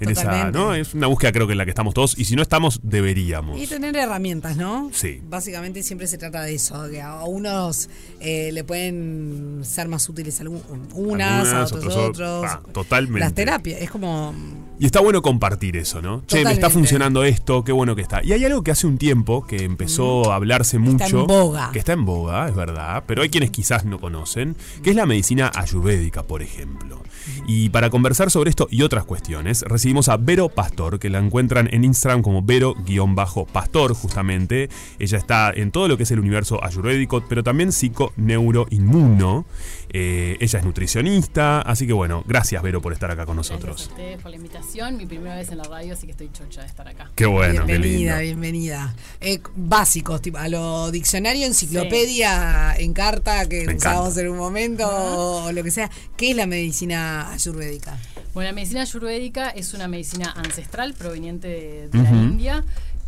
Speaker 2: En esa,
Speaker 1: Totalmente.
Speaker 2: ¿no? Es una búsqueda creo que en la que estamos todos, y si no estamos, deberíamos.
Speaker 1: Y tener herramientas, ¿no?
Speaker 2: Sí.
Speaker 1: Básicamente siempre se trata de eso, que a unos eh, le pueden ser más útiles algún- unas, a
Speaker 2: Algunas,
Speaker 1: otros
Speaker 2: otros,
Speaker 1: otros.
Speaker 2: ah, totalmente.
Speaker 1: Las terapias, es como...
Speaker 2: Y está bueno compartir eso, ¿no? Che, me está
Speaker 1: Totalmente.
Speaker 2: funcionando esto, qué bueno que está. Y hay algo que hace un tiempo que empezó a hablarse mucho.
Speaker 1: en boga.
Speaker 2: Que está en boga, es verdad. Pero hay quienes quizás no conocen, que es la medicina ayurvédica, por ejemplo. Y para conversar sobre esto y otras cuestiones, recibimos recibimos a Vero Pastor, que la encuentran en Instagram como Vero-Pastor, justamente. Ella está en todo lo que es el universo ayurvédico, pero también psico-neuroinmuno. Eh, ella es nutricionista, así que bueno, gracias Vero por estar acá con
Speaker 10: Gracias
Speaker 2: nosotros.
Speaker 10: a ustedes por la invitación. Mi primera vez en la radio, así que estoy chocha de estar acá.
Speaker 2: Qué bueno, qué
Speaker 1: bienvenida,
Speaker 2: lindo.
Speaker 1: bienvenida. Eh, básicos, tipo, a lo diccionario, enciclopedia, en carta que
Speaker 2: Me
Speaker 1: usábamos
Speaker 2: encanta.
Speaker 1: en un momento o lo que sea. ¿Qué es la medicina ayurvédica?
Speaker 10: Bueno, la medicina ayurvédica es una medicina ancestral proveniente de, de la. India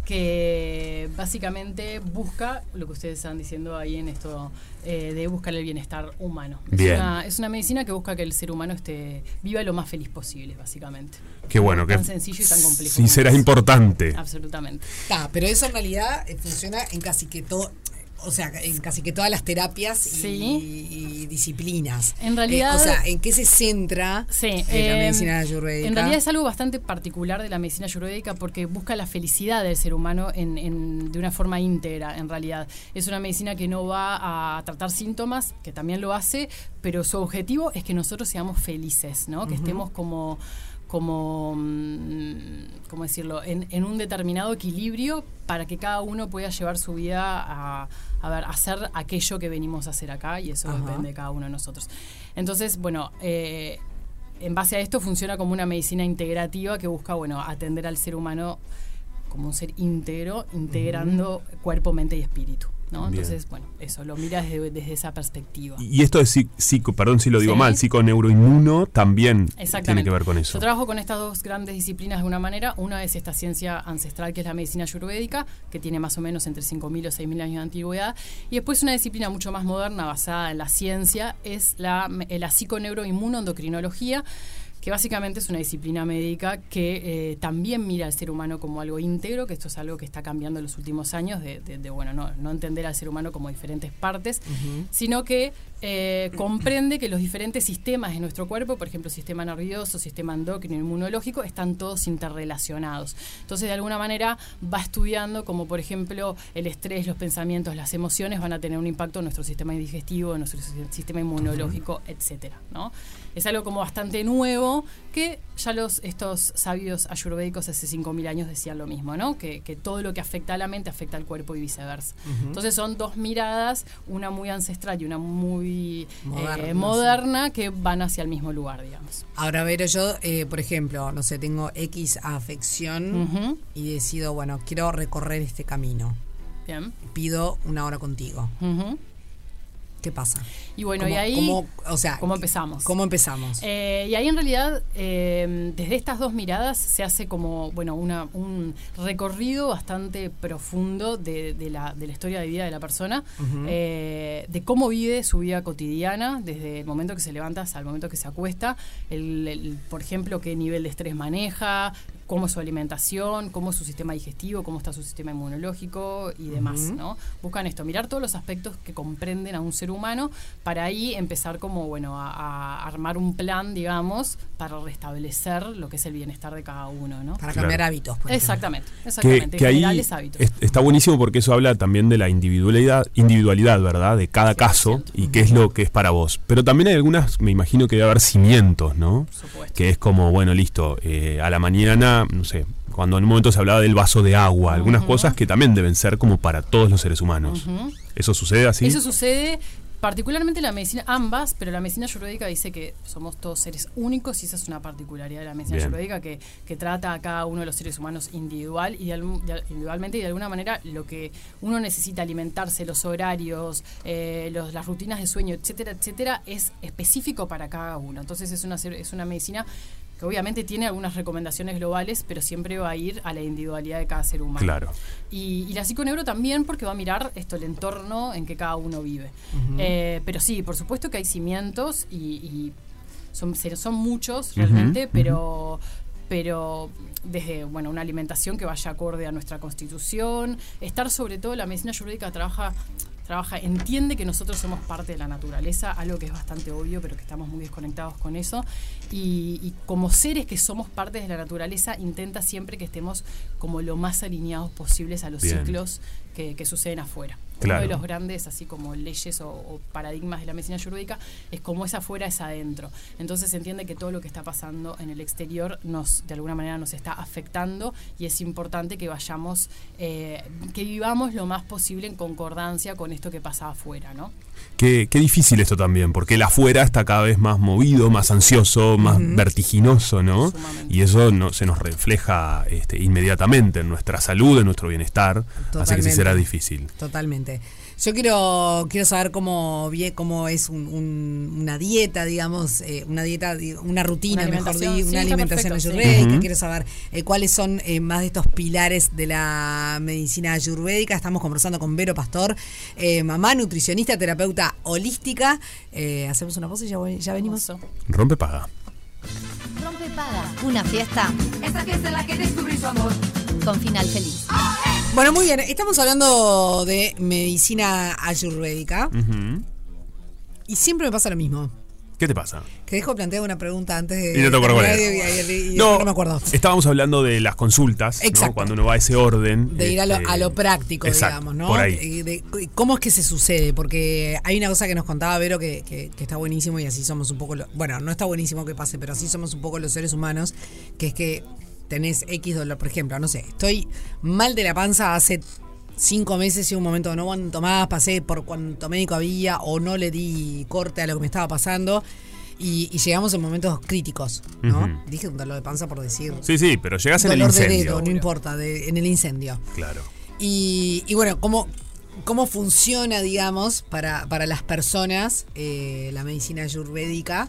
Speaker 10: que básicamente busca lo que ustedes están diciendo ahí en esto eh, de buscar el bienestar humano. Es
Speaker 2: Bien.
Speaker 10: una, es una medicina que busca que el ser humano esté viva lo más feliz posible, básicamente.
Speaker 2: Qué bueno, que
Speaker 10: Tan sencillo y tan complejo.
Speaker 2: Sí, será importante.
Speaker 10: Absolutamente.
Speaker 1: Ah, pero eso en realidad eh, funciona en casi que todo. O sea, en casi que todas las terapias y, y disciplinas.
Speaker 10: En realidad-
Speaker 1: Eh, o sea, ¿en qué se centra
Speaker 10: Sí,
Speaker 1: eh, la
Speaker 10: eh,
Speaker 1: medicina ayurvédica?
Speaker 10: En realidad es algo bastante particular de la medicina ayurvédica porque busca la felicidad del ser humano en, en- de una forma íntegra, en realidad. Es una medicina que no va a tratar síntomas, que también lo hace, pero su objetivo es que nosotros seamos felices, ¿no? Que estemos como como, mm, ¿cómo decirlo?, en, en un determinado equilibrio para que cada uno pueda llevar su vida a, a ver, hacer aquello que venimos a hacer acá y eso
Speaker 11: Ajá.
Speaker 10: depende de cada uno de nosotros. Entonces, bueno, eh, en base a esto funciona como una medicina integrativa que busca, bueno, atender al ser humano como un ser íntegro, integrando cuerpo, mente y espíritu. ¿No?
Speaker 2: Bien.
Speaker 10: Entonces, bueno, eso, lo miras desde, desde esa perspectiva.
Speaker 2: Y esto es psi- psico, perdón si lo digo
Speaker 10: Sí.
Speaker 2: mal, psiconeuroinmuno también tiene que ver con eso.
Speaker 10: Yo trabajo con estas dos grandes disciplinas de una manera. Una es esta ciencia ancestral que es la medicina ayurvédica, que tiene más o menos entre 5.000 o 6.000 años de antigüedad. Y después una disciplina mucho más moderna, basada en la ciencia, es la, la psiconeuroinmunoendocrinología que básicamente es una disciplina médica que eh, también mira al ser humano como algo íntegro, que esto es algo que está cambiando en los últimos años, de, de- de, bueno, no, no entender al ser humano como diferentes partes, sino que eh, comprende que los diferentes sistemas de nuestro cuerpo, por ejemplo, sistema nervioso, sistema endocrino, inmunológico, están todos interrelacionados. Entonces, de alguna manera, va estudiando como, por ejemplo, el estrés, los pensamientos, las emociones van a tener un impacto en nuestro sistema digestivo, en nuestro si- sistema inmunológico, etcétera, ¿no? Es algo como bastante nuevo que ya los estos sabios ayurvédicos hace 5.000 años decían lo mismo, ¿no? Que, que todo lo que afecta a la mente afecta al cuerpo y viceversa. Entonces son dos miradas, una muy ancestral y una muy
Speaker 1: Moderna,
Speaker 10: eh, moderna que van hacia el mismo lugar, digamos.
Speaker 1: Ahora, Vero, yo, eh, por ejemplo, no sé, tengo X afección y decido, bueno, quiero recorrer este camino.
Speaker 10: Bien.
Speaker 1: Pido una hora contigo. ¿Qué pasa?
Speaker 10: Y bueno,
Speaker 1: ¿Cómo-
Speaker 10: y ahí.
Speaker 1: cómo- o sea,
Speaker 10: ¿Cómo empezamos?
Speaker 1: ¿Cómo empezamos?
Speaker 10: Eh, y ahí en realidad, eh, desde estas dos miradas, se hace como, bueno, una, un recorrido bastante profundo de, de la, de la historia de vida de la persona, eh, de cómo vive su vida cotidiana, desde el momento que se levanta hasta el momento que se acuesta, el, el- por ejemplo, qué nivel de estrés maneja, cómo es su alimentación, cómo es su sistema digestivo, cómo está su sistema inmunológico y demás. ¿no? Buscan esto, mirar todos los aspectos que comprenden a un ser humano para ahí empezar como, bueno, a, a armar un plan, digamos, para restablecer lo que es el bienestar de cada uno, ¿no?
Speaker 1: Para cambiar hábitos, por ejemplo.
Speaker 10: Exactamente,
Speaker 2: que,
Speaker 10: exactamente.
Speaker 2: que ahí
Speaker 10: generales hábitos.
Speaker 2: es- está buenísimo porque eso habla también de la individualidad, individualidad, ¿verdad? De cada caso y qué es lo que es para vos. Pero también hay algunas, me imagino que debe haber cimientos, ¿no? Que es como, bueno, listo, eh, a la mañana, no sé, cuando en un momento se hablaba del vaso de agua, algunas cosas que también deben ser como para todos los seres humanos. ¿Eso sucede así?
Speaker 10: Eso sucede particularmente en la medicina, ambas, pero la medicina ayurvédica dice que somos todos seres únicos y esa es una particularidad de la medicina
Speaker 2: Bien.
Speaker 10: ayurvédica que, que trata a cada uno de los seres humanos individual y de individualmente y de alguna manera lo que uno necesita alimentarse, los horarios, eh, los- las rutinas de sueño, etcétera, etcétera, es específico para cada uno. Entonces es una, es una medicina que obviamente tiene algunas recomendaciones globales, pero siempre va a ir a la individualidad de cada ser humano.
Speaker 2: Claro.
Speaker 10: Y, y la psiconeuro también porque va a mirar esto, el entorno en que cada uno vive. Eh, pero sí, por supuesto que hay cimientos y, y son, son muchos realmente, pero pero desde bueno una alimentación que vaya acorde a nuestra constitución, estar sobre todo la medicina ayurvédica trabaja trabaja entiende que nosotros somos parte de la naturaleza, algo que es bastante obvio, pero que estamos muy desconectados con eso. Y, y como seres que somos parte de la naturaleza intenta siempre que estemos como lo más alineados posibles a los
Speaker 11: Bien.
Speaker 10: ciclos que, que suceden afuera.
Speaker 2: Claro.
Speaker 10: Uno de los grandes, así como leyes o, o paradigmas de la medicina ayurvédica, es como es afuera, es adentro. Entonces se entiende que todo lo que está pasando en el exterior nos, de alguna manera, nos está afectando y es importante que vayamos, eh, que vivamos lo más posible en concordancia con esto que pasa afuera, ¿no?
Speaker 2: Qué, qué difícil esto también, porque el afuera está cada vez más movido, más ansioso, más vertiginoso, ¿no? Y eso no, se nos refleja este, inmediatamente en nuestra salud, en nuestro bienestar. Así que sí será difícil.
Speaker 1: Totalmente. Yo quiero, quiero saber cómo, vie- cómo es un- un- una dieta, digamos, eh, una dieta, di- una rutina,
Speaker 10: Una
Speaker 1: mejor dicho,
Speaker 10: sí,
Speaker 1: una alimentación
Speaker 10: perfecto, sí.
Speaker 1: ayurvédica.
Speaker 2: Ujú.
Speaker 1: Quiero saber eh, cuáles son eh, más de estos pilares de la medicina ayurvédica. Estamos conversando con Vero Pastor, eh, mamá, nutricionista, terapeuta holística. Eh, hacemos una pausa y ya, voy- ya venimos.
Speaker 2: Rompe paga.
Speaker 5: Rompe paga. Una fiesta
Speaker 8: Esta fiesta en la que descubrí su amor.
Speaker 5: con final feliz.
Speaker 1: Bueno, muy bien. Estamos hablando de medicina ayurvédica y siempre me pasa lo mismo.
Speaker 2: ¿Qué te pasa?
Speaker 1: Que dejo plantear una pregunta antes de.
Speaker 2: Y no te
Speaker 1: y
Speaker 2: No,
Speaker 1: no me acuerdo.
Speaker 2: Estábamos hablando de las consultas, ¿no?
Speaker 1: Exacto.
Speaker 2: cuando uno va a ese orden.
Speaker 1: De ir a lo,
Speaker 2: este,
Speaker 1: a lo práctico,
Speaker 2: exacto,
Speaker 1: digamos, ¿no?
Speaker 2: Por ahí.
Speaker 1: De- ¿Cómo es que se sucede? Porque hay una cosa que nos contaba Vero que, que- que está buenísimo y así somos un poco. lo- bueno, no está buenísimo que pase, pero así somos un poco los seres humanos, que es que tenés X dolor. Por ejemplo, no sé, estoy mal de la panza hace cinco meses y un momento no aguanto más, pasé por cuanto médico había o no le di corte a lo que me estaba pasando. Y, y llegamos en momentos críticos, ¿no? Dije un dolor de panza por decir.
Speaker 2: Sí, sí, pero llegas en el
Speaker 1: dolor de
Speaker 2: incendio.
Speaker 1: dedo, no importa, de- en el incendio.
Speaker 2: Claro.
Speaker 1: Y, y bueno, ¿cómo, cómo funciona, digamos, para, para las personas eh, la medicina ayurvédica?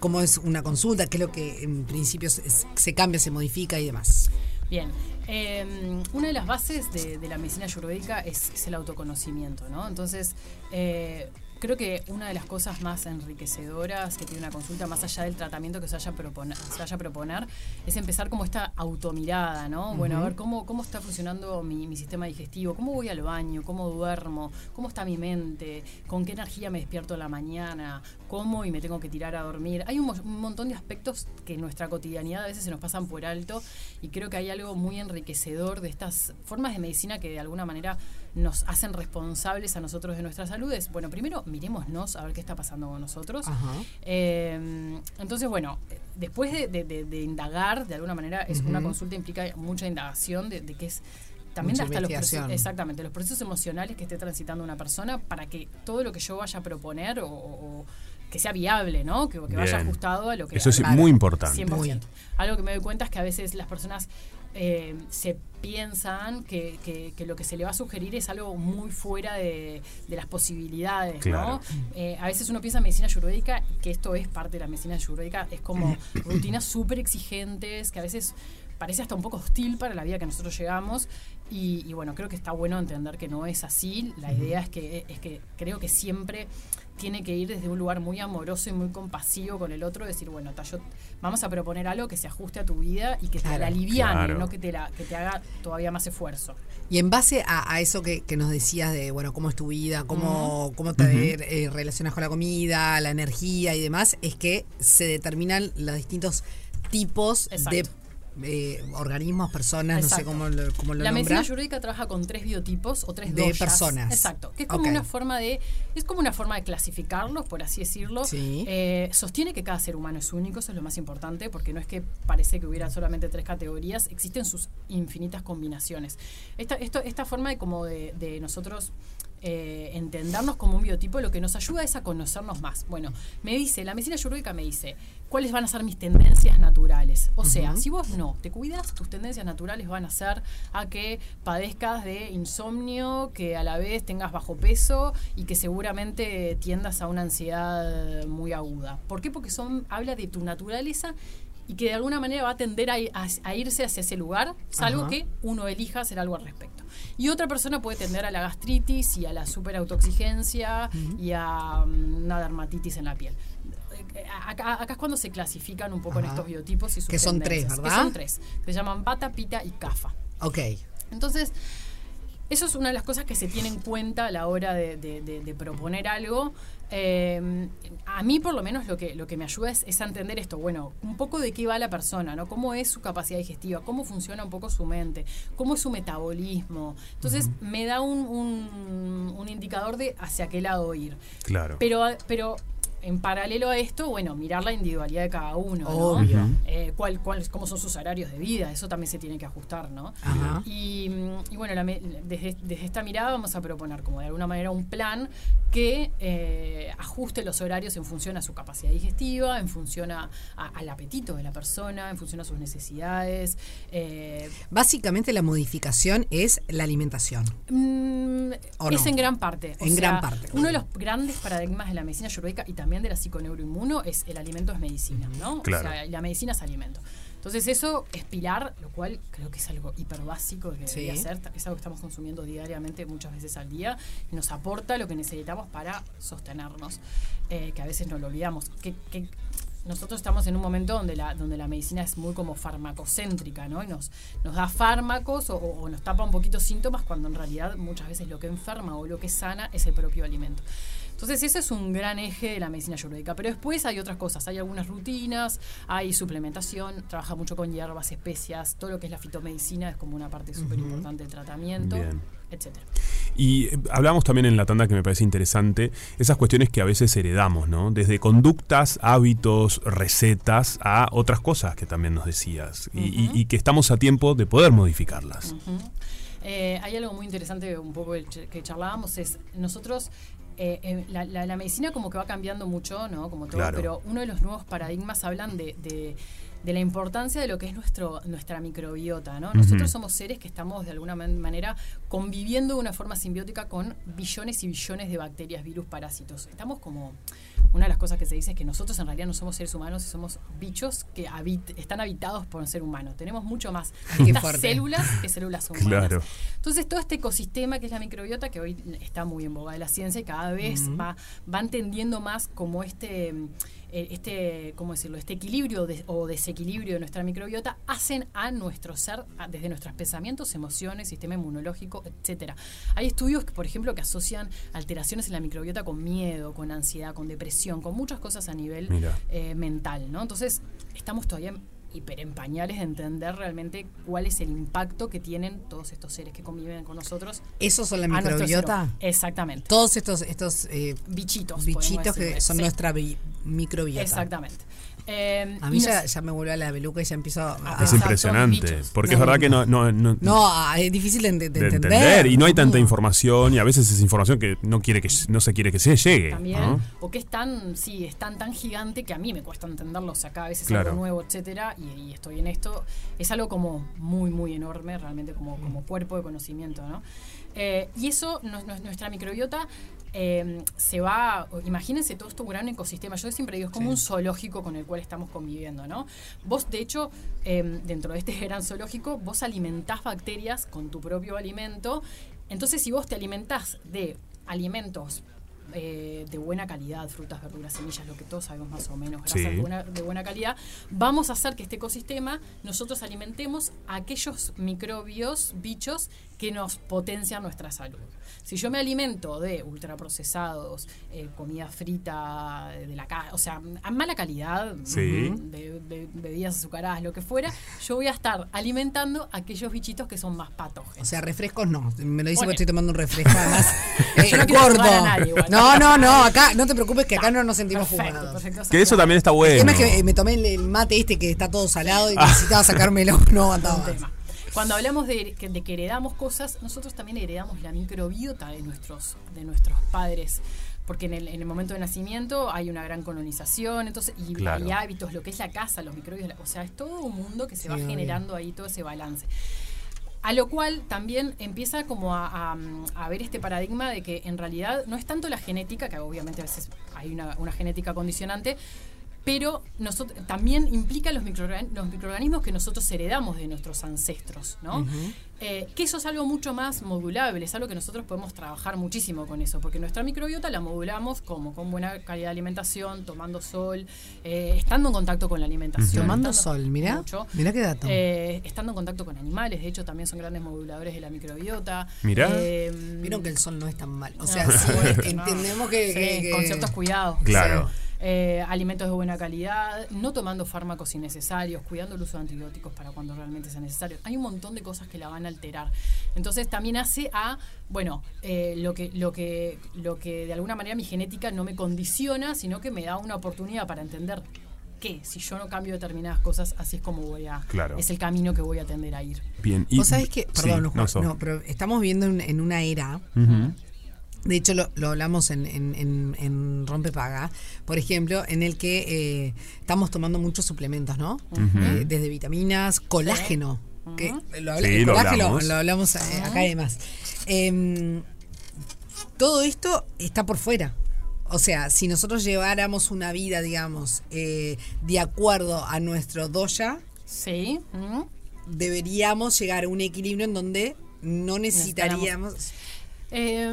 Speaker 1: ¿Cómo es una consulta? ¿Qué es lo que en principio se, cambia, se modifica y demás?
Speaker 10: Bien. eh, una de las bases de, la medicina ayurvédica es, es el autoconocimiento, ¿no? Entonces, eh, creo que una de las cosas más enriquecedoras que tiene una consulta, más allá del tratamiento que se vaya a proponer, se vaya a proponer es empezar como esta automirada, ¿no? Bueno, a ver cómo, cómo está funcionando mi, mi sistema digestivo, cómo voy al baño, cómo duermo, cómo está mi mente, con qué energía me despierto en la mañana, cómo y me tengo que tirar a dormir. Hay un, mo- un montón de aspectos que en nuestra cotidianidad a veces se nos pasan por alto y creo que hay algo muy enriquecedor de estas formas de medicina que de alguna manera nos hacen responsables a nosotros de nuestra salud. Es, bueno, primero mirémonos a ver qué está pasando con nosotros. Eh, entonces, bueno, después de, de- de- de indagar, de alguna manera, es una consulta implica mucha indagación de, de qué es también
Speaker 1: Mucha
Speaker 10: hasta los procesos, exactamente los procesos emocionales que esté transitando una persona para que todo lo que yo vaya a proponer o, o- o que sea viable, ¿no? Que, que vaya ajustado a lo que
Speaker 2: Eso es muy importante.
Speaker 10: 100%.
Speaker 2: Muy.
Speaker 10: Algo que me doy cuenta es que a veces las personas eh, se piensan que, que- que lo que se le va a sugerir es algo muy fuera de, de las posibilidades,
Speaker 2: Claro.
Speaker 10: ¿no? Eh, a veces uno piensa en medicina ayurvédica que esto es parte de la medicina ayurvédica, es como rutinas súper exigentes que a veces parece hasta un poco hostil para la vida que nosotros llegamos y, y bueno, creo que está bueno entender que no es así. La idea es que, es que creo que siempre tiene que ir desde un lugar muy amoroso y muy compasivo con el otro, decir, bueno, ta, yo- vamos a proponer algo que se ajuste a tu vida y que te
Speaker 1: Claro.
Speaker 10: la aliviane,
Speaker 1: Claro.
Speaker 10: no que te, la, que te haga todavía más esfuerzo.
Speaker 1: Y en base a, a eso que, que nos decías de, bueno, cómo es tu vida, cómo, cómo te eh, relacionas con la comida, la energía y demás, es que se determinan los distintos tipos de. Eh, organismos, personas, no sé cómo lo, cómo lo
Speaker 10: La medicina
Speaker 1: nombra.
Speaker 10: ayurvédica trabaja con tres biotipos o tres
Speaker 1: De
Speaker 10: doyas.
Speaker 1: personas.
Speaker 10: Exacto. Que es como una forma de. Es como una forma de clasificarlos, por así decirlo.
Speaker 1: Sí.
Speaker 10: Eh, sostiene que cada ser humano es único, eso es lo más importante, porque no es que parece que hubiera solamente tres categorías, existen sus infinitas combinaciones. Esta, esto, esta forma de como de, de nosotros. Eh, entendernos como un biotipo lo que nos ayuda es a conocernos más. Bueno, me dice, la medicina ayurvédica me dice, ¿cuáles van a ser mis tendencias naturales? O sea, si vos no te cuidas, tus tendencias naturales van a ser a que padezcas de insomnio, que a la vez tengas bajo peso y que seguramente tiendas a una ansiedad muy aguda. ¿Por qué? Porque son, habla de tu naturaleza y que de alguna manera va a tender a, a- a irse hacia ese lugar, salvo
Speaker 11: Ajá.
Speaker 10: que uno elija hacer algo al respecto. Y otra persona puede tender a la gastritis y a la superautoexigencia y a mm, una dermatitis en la piel. Acá, acá es cuando se clasifican un poco en estos biotipos y sus
Speaker 1: Que son tres. ¿verdad?
Speaker 10: Que son tres. Se llaman bata, pita y cafa.
Speaker 1: Ok.
Speaker 10: Entonces, Eso es una de las cosas que se tiene en cuenta a la hora de, de- de- de proponer algo. Eh, a mí, por lo menos, lo que, lo que me ayuda es, es a entender esto. Bueno, un poco de qué va la persona, ¿no? Cómo es su capacidad digestiva, cómo funciona un poco su mente, cómo es su metabolismo. Entonces, me da un, un- un indicador de hacia qué lado ir.
Speaker 2: Claro.
Speaker 10: Pero, pero en paralelo a esto, bueno, mirar la individualidad de cada uno, ¿no?
Speaker 1: Obvio.
Speaker 10: Eh, cuál, cuál- cómo son sus horarios de vida, eso también se tiene que ajustar, ¿no?
Speaker 1: Ajá.
Speaker 10: Y, y bueno, la desde, desde esta mirada vamos a proponer como de alguna manera un plan que eh, ajuste los horarios en función a su capacidad digestiva, en función a- a- al apetito de la persona, en función a sus necesidades. eh,
Speaker 1: Básicamente la modificación es la alimentación.
Speaker 10: Mm,
Speaker 1: ¿O
Speaker 10: es
Speaker 1: no?
Speaker 10: en gran parte. O
Speaker 1: En
Speaker 10: sea,
Speaker 1: gran parte.
Speaker 10: Uno de los grandes paradigmas de la medicina ayurvédica y también de la psiconeuroinmuno es el alimento es medicina, ¿no?
Speaker 2: Claro.
Speaker 10: O sea, la medicina es alimento. Entonces eso es pilar, lo cual creo que es algo hiper básico que
Speaker 1: Sí.
Speaker 10: debería ser. Es algo que estamos consumiendo diariamente muchas veces al día y nos aporta lo que necesitamos para sostenernos, eh, que a veces no lo olvidamos. Que, que nosotros estamos en un momento donde la, donde la medicina es muy como farmacocéntrica, ¿no? Y nos, nos da fármacos o, o nos tapa un poquito síntomas cuando en realidad muchas veces lo que enferma o lo que sana es el propio alimento. Entonces ese es un gran eje de la medicina ayurvédica. Pero después hay otras cosas, hay algunas rutinas, hay suplementación, trabaja mucho con hierbas, especias, todo lo que es la fitomedicina es como una parte súper importante del tratamiento,
Speaker 2: Bien.
Speaker 10: etcétera.
Speaker 2: Y eh, hablamos también en la tanda que me parece interesante, esas cuestiones que a veces heredamos, ¿no? Desde conductas, hábitos, recetas, a otras cosas que también nos decías. y, y- y que estamos a tiempo de poder modificarlas.
Speaker 10: Eh, hay algo muy interesante, un poco que charlábamos, es nosotros, eh, eh, la, la- la medicina como que va cambiando mucho, ¿no? Como todo,
Speaker 2: Claro.
Speaker 10: pero uno de los nuevos paradigmas hablan de, de- de la importancia de lo que es nuestro, nuestra microbiota, ¿no? Nosotros somos seres que estamos de alguna man- manera conviviendo de una forma simbiótica con billones y billones de bacterias, virus, parásitos. Estamos como una de las cosas que se dice es que nosotros en realidad no somos seres humanos, somos bichos que habit- están habitados por un ser humano. Tenemos mucho más estas células que células humanas.
Speaker 2: Claro.
Speaker 10: Entonces, todo este ecosistema que es la microbiota, que hoy está muy en boga de la ciencia y cada vez va, va entendiendo más como este, este, ¿cómo decirlo? Este equilibrio de- o desequilibrio de nuestra microbiota hacen a nuestro ser, a- desde nuestros pensamientos, emociones, sistema inmunológico, etcétera. Hay estudios, que, por ejemplo, que asocian alteraciones en la microbiota con miedo, con ansiedad, con depresión, con muchas cosas a nivel eh, mental, ¿no? Entonces, estamos todavía hiper en pañales de entender realmente cuál es el impacto que tienen todos estos seres que conviven con nosotros.
Speaker 1: ¿Esos son la microbiota?
Speaker 10: Exactamente.
Speaker 1: Todos estos, estos eh,
Speaker 10: Bichitos.
Speaker 1: bichitos que son
Speaker 10: Sí,
Speaker 1: nuestra bi- microbiota.
Speaker 10: Exactamente. Eh,
Speaker 1: A mí
Speaker 10: nos-
Speaker 1: ya, ya me vuelve a la peluca y ya empiezo a...
Speaker 2: Es
Speaker 10: Exacto,
Speaker 2: impresionante.
Speaker 10: bichos.
Speaker 2: Porque
Speaker 1: No,
Speaker 2: es verdad
Speaker 1: no,
Speaker 2: que no, no, no-
Speaker 1: No, ah, es difícil de, de
Speaker 2: de
Speaker 1: entender.
Speaker 2: entender. Y no hay tanta información. Y a veces es información que no quiere que no se quiere que se llegue.
Speaker 10: también,
Speaker 2: ¿no?
Speaker 10: o que es tan, sí, es tan, tan gigante que a mí me cuesta entenderlo, o sea, cada vez es
Speaker 2: Claro.
Speaker 10: algo nuevo, etcétera, y, y estoy en esto. Es algo como muy, muy enorme, realmente como, como cuerpo de conocimiento, ¿no? Eh, y eso, no- no- nuestra microbiota eh, se va, imagínense todo esto gran ecosistema, yo siempre digo, es como un zoológico con el cual estamos conviviendo, ¿no? Vos, de hecho, eh, dentro de este gran zoológico, vos alimentás bacterias con tu propio alimento, entonces si vos te alimentás de alimentos eh, de buena calidad, frutas, verduras, semillas, lo que todos sabemos más o menos, grasas
Speaker 2: Sí.
Speaker 10: de, buena, de buena calidad, vamos a hacer que este ecosistema nosotros alimentemos a aquellos microbios, bichos que nos potencian nuestra salud. Si yo me alimento de ultraprocesados, eh, comida frita de la casa, o sea, a mala calidad,
Speaker 2: Sí.
Speaker 10: de, de- bebidas azucaradas, lo que fuera, yo voy a estar alimentando aquellos bichitos que son más
Speaker 1: O
Speaker 10: patógenos.
Speaker 1: sea, refrescos no. Me lo dice porque estoy tomando un refresco además. eh,
Speaker 10: Yo no
Speaker 1: gordo.
Speaker 10: nadie igual.
Speaker 1: no, no, no. Acá, no te preocupes que acá no nos sentimos
Speaker 10: perfecto,
Speaker 1: jugados.
Speaker 10: perfecto.
Speaker 2: Que eso también está
Speaker 1: El
Speaker 2: bueno.
Speaker 1: tema es que eh, me tomé el- el mate este que está todo salado y necesitaba sacármelo. No aguantaba más.
Speaker 10: Cuando hablamos de que, de que heredamos cosas, nosotros también heredamos la microbiota de nuestros, de nuestros padres. Porque en el, en el momento de nacimiento hay una gran colonización, entonces, y
Speaker 2: Claro.
Speaker 10: hay hábitos, lo que es la casa, los microbios, la- o sea, es todo un mundo que se
Speaker 1: Sí,
Speaker 10: va generando ahí todo ese balance. A lo cual también empieza como a, a- a ver este paradigma de que en realidad no es tanto la genética, que obviamente a veces hay una, una genética condicionante, pero también implica los microorganismos que nosotros heredamos de nuestros ancestros, ¿no? Eh, que eso es algo mucho más modulable, es algo que nosotros podemos trabajar muchísimo con eso, porque nuestra microbiota la modulamos como con buena calidad de alimentación, tomando sol, eh, estando en contacto con la alimentación.
Speaker 1: Tomando sol, mirá.
Speaker 10: mucho.
Speaker 1: Mirá qué dato.
Speaker 10: Eh, estando en contacto con animales, de hecho también son grandes moduladores de la microbiota.
Speaker 2: Mirá.
Speaker 10: Eh,
Speaker 1: Vieron que el sol no es tan mal. O sea, sí,
Speaker 10: no.
Speaker 1: entendemos que,
Speaker 10: Sí,
Speaker 1: que- que-
Speaker 10: con ciertos cuidados.
Speaker 2: Claro.
Speaker 10: Eh, alimentos de buena calidad, no tomando fármacos innecesarios, cuidando el uso de antibióticos para cuando realmente sea necesario. Hay un montón de cosas que la van a alterar. Entonces también hace a, bueno, eh, lo que lo que lo que de alguna manera mi genética no me condiciona, sino que me da una oportunidad para entender que si yo no cambio determinadas cosas, así es como voy a,
Speaker 2: Claro.
Speaker 10: es el camino que voy a tender a ir.
Speaker 2: Bien.
Speaker 1: Vos sabés que,
Speaker 2: sí,
Speaker 1: perdón,
Speaker 2: no,
Speaker 1: Juan,
Speaker 2: so-
Speaker 1: no, pero estamos viviendo en, en una era. De hecho, lo, lo hablamos en, en, en, en Rompepaga, por ejemplo, en el que eh, estamos tomando muchos suplementos, ¿no? Eh, desde vitaminas, colágeno. Que lo,
Speaker 2: Sí, lo hablamos.
Speaker 1: lo hablamos eh, acá además. Em, todo esto está por fuera. O sea, si nosotros lleváramos una vida, digamos, eh, de acuerdo a nuestro doya,
Speaker 10: Sí.
Speaker 1: deberíamos llegar a un equilibrio en donde no necesitaríamos.
Speaker 10: Eh,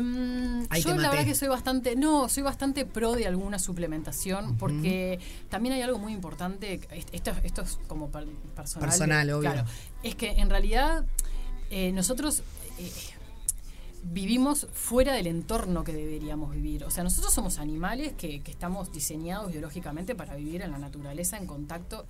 Speaker 1: Ahí
Speaker 10: yo la verdad que soy bastante, no, soy bastante pro de alguna suplementación porque también hay algo muy importante, est- esto, esto es como per- personal.
Speaker 1: Personal, obvio.
Speaker 10: Claro, es que en realidad eh, nosotros eh, vivimos fuera del entorno que deberíamos vivir. O sea, nosotros somos animales que, que estamos diseñados biológicamente para vivir en la naturaleza en contacto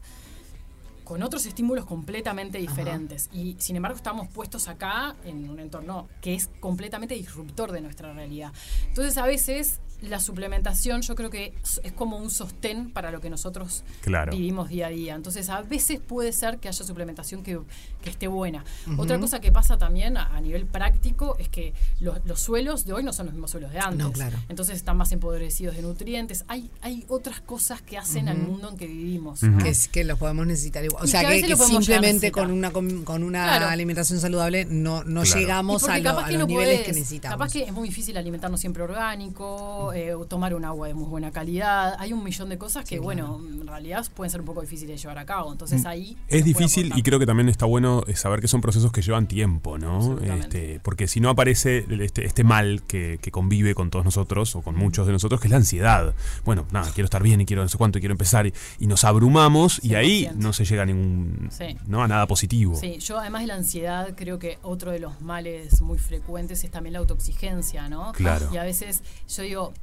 Speaker 10: con otros estímulos completamente diferentes. Y sin embargo estamos puestos acá en un entorno que es completamente disruptor de nuestra realidad. Entonces a veces la suplementación yo creo que es como un sostén para lo que nosotros
Speaker 2: Claro.
Speaker 10: vivimos día a día. Entonces a veces puede ser que haya suplementación que, que esté buena. Otra cosa que pasa también a, a nivel práctico es que los, los suelos de hoy no son los mismos suelos de antes.
Speaker 1: No, claro.
Speaker 10: Entonces están más empobrecidos de nutrientes. Hay, hay otras cosas que hacen al mundo en que vivimos. ¿no?
Speaker 1: que, es- que los podemos necesitar igual. O
Speaker 10: Y
Speaker 1: sea,
Speaker 10: que
Speaker 1: simplemente con una com- con una
Speaker 10: Claro.
Speaker 1: alimentación saludable no, no
Speaker 2: Claro.
Speaker 1: llegamos a, lo- a los
Speaker 10: no
Speaker 1: niveles
Speaker 10: podés,
Speaker 1: que necesitamos.
Speaker 10: Capaz que es muy difícil alimentarnos siempre orgánico, eh, tomar un agua de muy buena calidad. Hay un millón de cosas que,
Speaker 1: Sí,
Speaker 10: bueno, en realidad pueden ser un poco difíciles de llevar a cabo. Entonces ahí.
Speaker 2: Es difícil y creo que también está bueno eh, saber que son procesos que llevan tiempo, ¿no? Este, porque si no aparece este, este mal que, que convive con todos nosotros o con muchos de nosotros, que es la ansiedad. Bueno, nada, quiero estar bien y quiero no sé cuánto y quiero empezar y, y nos abrumamos y ahí
Speaker 10: 100%.
Speaker 2: no se llega a ningún,
Speaker 10: Sí.
Speaker 2: ¿no? A nada positivo.
Speaker 10: Sí, yo además de la ansiedad, creo que otro de los males muy frecuentes es también la autoexigencia, ¿no?
Speaker 2: Claro.
Speaker 10: Y a veces yo digo,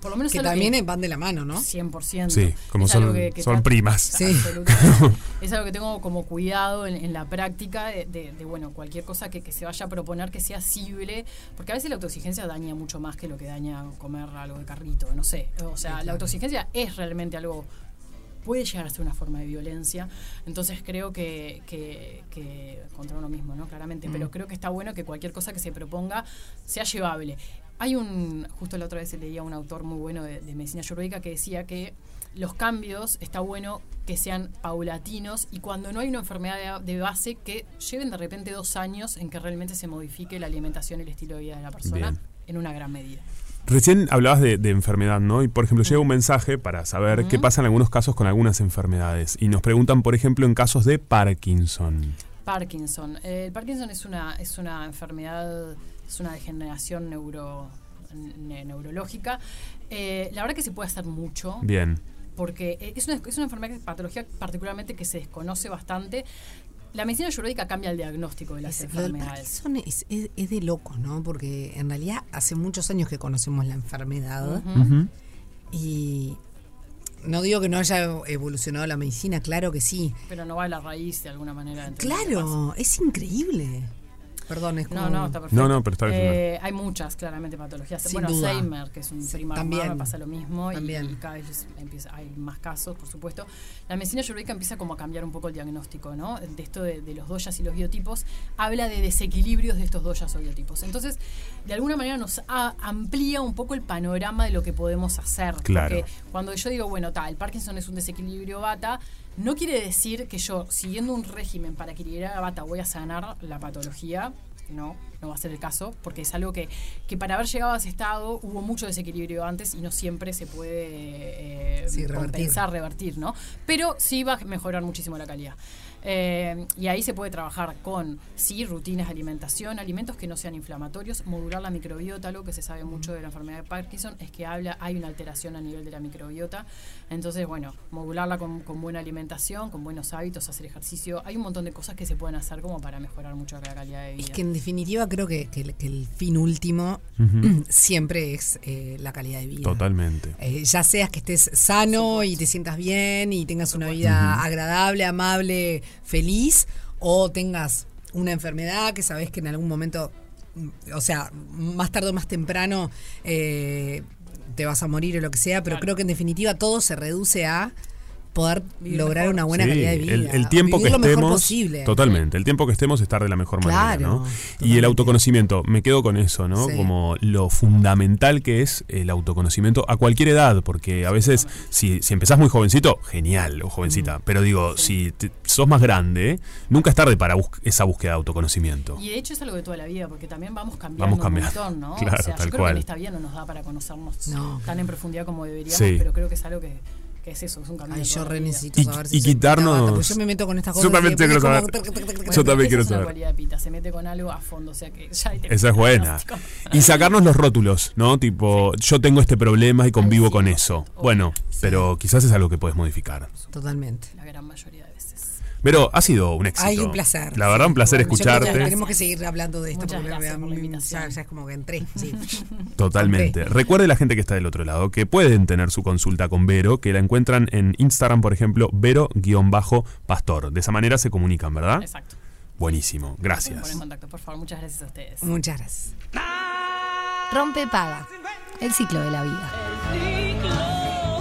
Speaker 10: por lo menos
Speaker 1: que también van de la mano, ¿no?
Speaker 10: 100%.
Speaker 2: Sí, como
Speaker 10: Es
Speaker 2: son-
Speaker 10: que- que
Speaker 2: son primas.
Speaker 1: Sí.
Speaker 10: Es algo que tengo como cuidado en, en la práctica de, de- de, bueno, cualquier cosa que, que se vaya a proponer que sea asible, porque a veces la autoexigencia daña mucho más que lo que daña comer algo de carrito, no sé. O sea, la autoexigencia es realmente algo puede llegar a ser una forma de violencia. Entonces creo que, que- que contra uno mismo, ¿no? Claramente. Pero creo que está bueno que cualquier cosa que se proponga sea llevable. Hay un, justo la otra vez leía un autor muy bueno de, de medicina ayurvédica que decía que los cambios está bueno que sean paulatinos y cuando no hay una enfermedad de, de base que lleven de repente dos años en que realmente se modifique la alimentación y el estilo de vida de la persona
Speaker 2: Bien.
Speaker 10: en una gran medida.
Speaker 2: Recién hablabas de, de enfermedad, ¿no? Y por ejemplo, llega un mensaje para saber qué pasa en algunos casos con algunas enfermedades. Y nos preguntan, por ejemplo, en casos de Parkinson.
Speaker 10: Parkinson. Eh, el Parkinson es una, es una enfermedad, es una degeneración neuro, ne- neurológica. Eh, la verdad que se puede hacer mucho.
Speaker 2: Bien.
Speaker 10: Porque eh, es una, es una enfermedad, patología particularmente que se desconoce bastante. La medicina ayurvédica cambia el diagnóstico de las
Speaker 1: Es- lo del
Speaker 10: enfermedades.
Speaker 1: Parkinson es, es- es de loco, ¿no? Porque en realidad hace muchos años que conocemos la enfermedad
Speaker 10: Ujú.
Speaker 1: y no digo que no haya evolucionado la medicina, claro que sí.
Speaker 10: Pero no va a la raíz de alguna manera.
Speaker 1: Claro, es increíble. Perdón, es como...
Speaker 10: No, no, está perfecto.
Speaker 2: No, no, pero está bien.
Speaker 10: Eh, hay muchas, claramente, patologías.
Speaker 1: Sin
Speaker 10: bueno,
Speaker 1: duda.
Speaker 10: Alzheimer, que es un
Speaker 1: Sí,
Speaker 10: hermano, pasa lo mismo y-
Speaker 1: También.
Speaker 10: Y, cada vez empieza, hay más casos, por supuesto. La medicina ayurvédica empieza como a cambiar un poco el diagnóstico, ¿no? De esto de, de los doyas y los biotipos, habla de desequilibrios de estos doyas o biotipos. Entonces, de alguna manera nos a- amplía un poco el panorama de lo que podemos hacer.
Speaker 2: Claro.
Speaker 10: Porque cuando yo digo, bueno, tal, el Parkinson es un desequilibrio bata, no quiere decir que yo, siguiendo un régimen para equilibrar a bata, voy a sanar la patología. No, no va a ser el caso, porque es algo que, que para haber llegado a ese estado hubo mucho desequilibrio antes y no siempre se puede eh,
Speaker 1: Sí, revertir.
Speaker 10: compensar, revertir, ¿no? Pero sí va a mejorar muchísimo la calidad. Eh, y ahí se puede trabajar con, sí, rutinas de alimentación, alimentos que no sean inflamatorios, modular la microbiota, algo que se sabe mucho de la enfermedad de Parkinson es que habla, hay una alteración a nivel de la microbiota. Entonces, bueno, modularla con, con buena alimentación, con buenos hábitos, hacer ejercicio. Hay un montón de cosas que se pueden hacer como para mejorar mucho la calidad de vida.
Speaker 1: Es que en definitiva creo que, que el- que el fin último siempre es eh, la calidad de vida.
Speaker 2: Totalmente.
Speaker 1: Eh, ya seas que estés sano y te sientas bien y tengas una vida agradable, amable, feliz, o tengas una enfermedad que sabes que en algún momento, mm, o sea, más tarde o más temprano eh, te vas a morir o lo que sea, pero creo que en definitiva todo se reduce a poder lograr una buena
Speaker 2: Sí,
Speaker 1: calidad de vida.
Speaker 2: El, el tiempo que
Speaker 1: mejor
Speaker 2: estemos.
Speaker 1: posible.
Speaker 2: Totalmente. El tiempo que estemos estar de la mejor manera,
Speaker 1: Claro,
Speaker 2: ¿no? Y el autoconocimiento, me quedo con eso, ¿no?
Speaker 1: Sí.
Speaker 2: Como lo fundamental que es el autoconocimiento a cualquier edad, porque a veces, si, si empezás muy jovencito, genial, o jovencita. Pero digo, si te- sos más grande, nunca es tarde para bus- esa búsqueda de autoconocimiento.
Speaker 10: Y de hecho es algo de toda la vida, porque también vamos cambiando
Speaker 2: Vamos cambiando.
Speaker 10: un montón, ¿no?
Speaker 2: Claro,
Speaker 10: o sea,
Speaker 2: tal
Speaker 10: yo creo
Speaker 2: cual.
Speaker 10: que en esta vida no nos da para conocernos
Speaker 1: No.
Speaker 10: tan en profundidad como deberíamos,
Speaker 2: Sí.
Speaker 10: pero creo que es algo que, es eso, es un camino.
Speaker 1: Ay, yo re necesito
Speaker 2: Y-
Speaker 1: saber
Speaker 2: y
Speaker 1: si soy
Speaker 2: quitarnos-
Speaker 1: porque yo me meto con estas
Speaker 2: Yo
Speaker 1: cosas.
Speaker 2: también
Speaker 1: y
Speaker 2: quiero saber. Yo también
Speaker 10: esa
Speaker 2: quiero
Speaker 10: es una
Speaker 2: saber.
Speaker 10: cualidad de Pita, se mete con algo a fondo, o sea que ya
Speaker 2: Esa es buena. Y sacarnos los rótulos, ¿no? Tipo, yo tengo este problema y convivo con eso. Bueno, pero quizás es algo que puedes modificar.
Speaker 1: Totalmente.
Speaker 10: La gran mayoría de.
Speaker 2: Pero ha sido un éxito.
Speaker 1: Ay, un placer.
Speaker 2: La verdad, un placer
Speaker 1: que
Speaker 2: escucharte.
Speaker 1: Tenemos que seguir hablando de esto
Speaker 10: Muchas
Speaker 1: porque me-
Speaker 10: por la
Speaker 1: ya, ya es como que entré. Sí.
Speaker 2: Totalmente. Recuerde la gente que está del otro lado que pueden tener su consulta con Vero, que la encuentran en Instagram, por ejemplo, Vero-Pastor. De esa manera se comunican, ¿verdad?
Speaker 10: Exacto.
Speaker 2: Buenísimo. Gracias.
Speaker 10: en contacto, por favor, muchas gracias a ustedes.
Speaker 1: Muchas gracias.
Speaker 5: Rompe paga. El ciclo de la vida.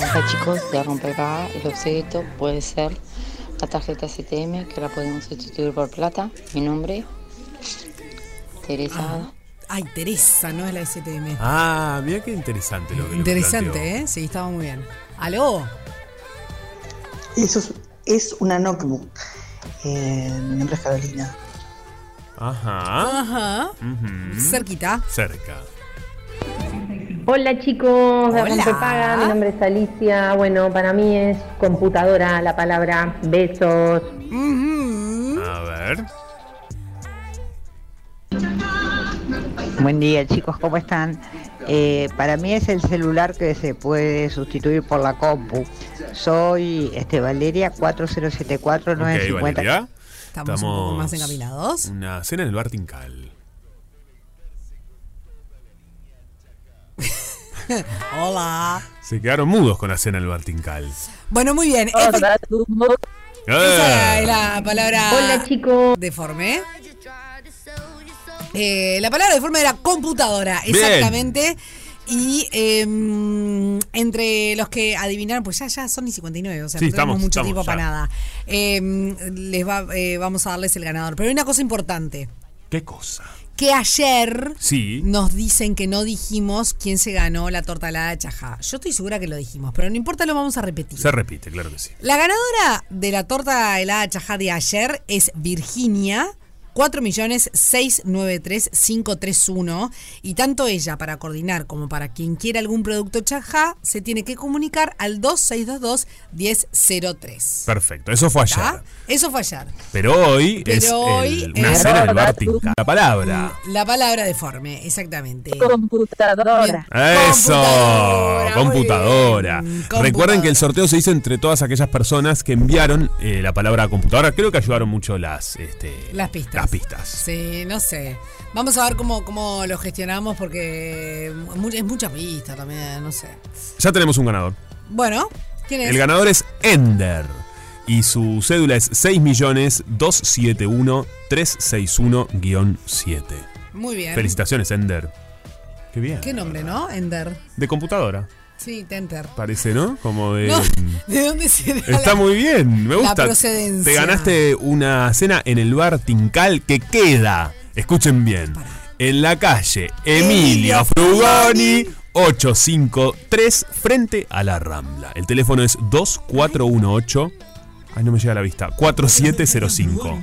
Speaker 11: Hola chicos, de Rompepaga, el objeto puede ser la tarjeta CTM que la podemos sustituir por plata. Mi nombre, Teresa.
Speaker 1: Ay, Teresa, no es la STM.
Speaker 2: Ah, mira qué interesante lo que
Speaker 1: Interesante. ¿eh? Sí, estaba muy bien. ¿Aló?
Speaker 12: Eso es, es una notebook. Eh, mi nombre es Carolina.
Speaker 2: Ajá.
Speaker 1: Ajá.
Speaker 2: Ujú.
Speaker 1: Cerquita.
Speaker 2: Cerca.
Speaker 13: Hola chicos de
Speaker 1: Hola.
Speaker 13: Rompepaga, mi nombre es Alicia. Bueno, para mí es computadora la palabra besos.
Speaker 2: A ver.
Speaker 14: Buen día chicos, ¿cómo están? Eh, para mí es el celular que se puede sustituir por la compu. Soy este, Valeria 4074
Speaker 2: Ok,
Speaker 14: 950.
Speaker 2: Valeria.
Speaker 1: Estamos un poco más encaminados.
Speaker 2: Una cena en el bar Tincal.
Speaker 1: Hola.
Speaker 2: Se quedaron mudos con la cena en el bar Tincal.
Speaker 1: Bueno, muy bien. Efe- Esa
Speaker 2: Eh.
Speaker 1: es la palabra
Speaker 13: Hola chicos.
Speaker 1: deforme. Eh, la palabra deforme era computadora,
Speaker 2: Bien.
Speaker 1: exactamente. Y em, entre los que adivinaron, pues ya, ya son y 59, o sea,
Speaker 2: Sí,
Speaker 1: no tenemos
Speaker 2: estamos,
Speaker 1: mucho
Speaker 2: estamos
Speaker 1: tiempo para nada. Em, les va- eh, vamos a darles el ganador. Pero hay una cosa importante,
Speaker 2: ¿Qué cosa?
Speaker 1: Que ayer
Speaker 2: Sí.
Speaker 1: nos dicen que no dijimos quién se ganó la torta helada de Chajá. Yo estoy segura que lo dijimos, pero no importa, lo vamos a repetir.
Speaker 2: Se repite, claro que sí.
Speaker 1: La ganadora de la torta helada chajá de ayer es Virginia. 4.693.531 y tanto ella para coordinar como para quien quiera algún producto chajá se tiene que comunicar al 2622-1003.
Speaker 2: Perfecto, eso fue ayer.
Speaker 1: ¿Está? Eso fue ayer.
Speaker 2: Pero hoy
Speaker 1: Pero
Speaker 2: es
Speaker 1: hoy
Speaker 2: el- una
Speaker 1: es-
Speaker 2: cena en el bar. La palabra.
Speaker 1: La palabra deforme, exactamente.
Speaker 13: Computadora.
Speaker 2: Eso,
Speaker 1: Computadora,
Speaker 2: Recuerden que el sorteo se hizo entre todas aquellas personas que enviaron eh, la palabra computadora. Creo que ayudaron mucho las, este,
Speaker 1: Las pistas.
Speaker 2: Las pistas.
Speaker 1: Sí, no sé. Vamos a ver cómo, cómo lo gestionamos porque es mucha pista también, no sé.
Speaker 2: Ya tenemos un ganador.
Speaker 1: Bueno, ¿quién es?
Speaker 2: El ganador es Ender. Y su cédula es 6.271.361-7.
Speaker 1: Muy bien.
Speaker 2: Felicitaciones, Ender. Qué bien.
Speaker 1: ¿Qué nombre, no? Ender.
Speaker 2: De computadora,
Speaker 1: Sí, Tenter.
Speaker 2: parece, ¿no? Como de.
Speaker 1: No, ¿de dónde será?
Speaker 2: Está
Speaker 1: la-
Speaker 2: muy bien, me
Speaker 1: la
Speaker 2: gusta.
Speaker 1: procedencia.
Speaker 2: Te ganaste una cena en el bar Tincal que queda, escuchen bien, en la calle Emilio Frugoni 853 frente a la Rambla. El teléfono es 2418. Ay, no me llega a la vista. 4705.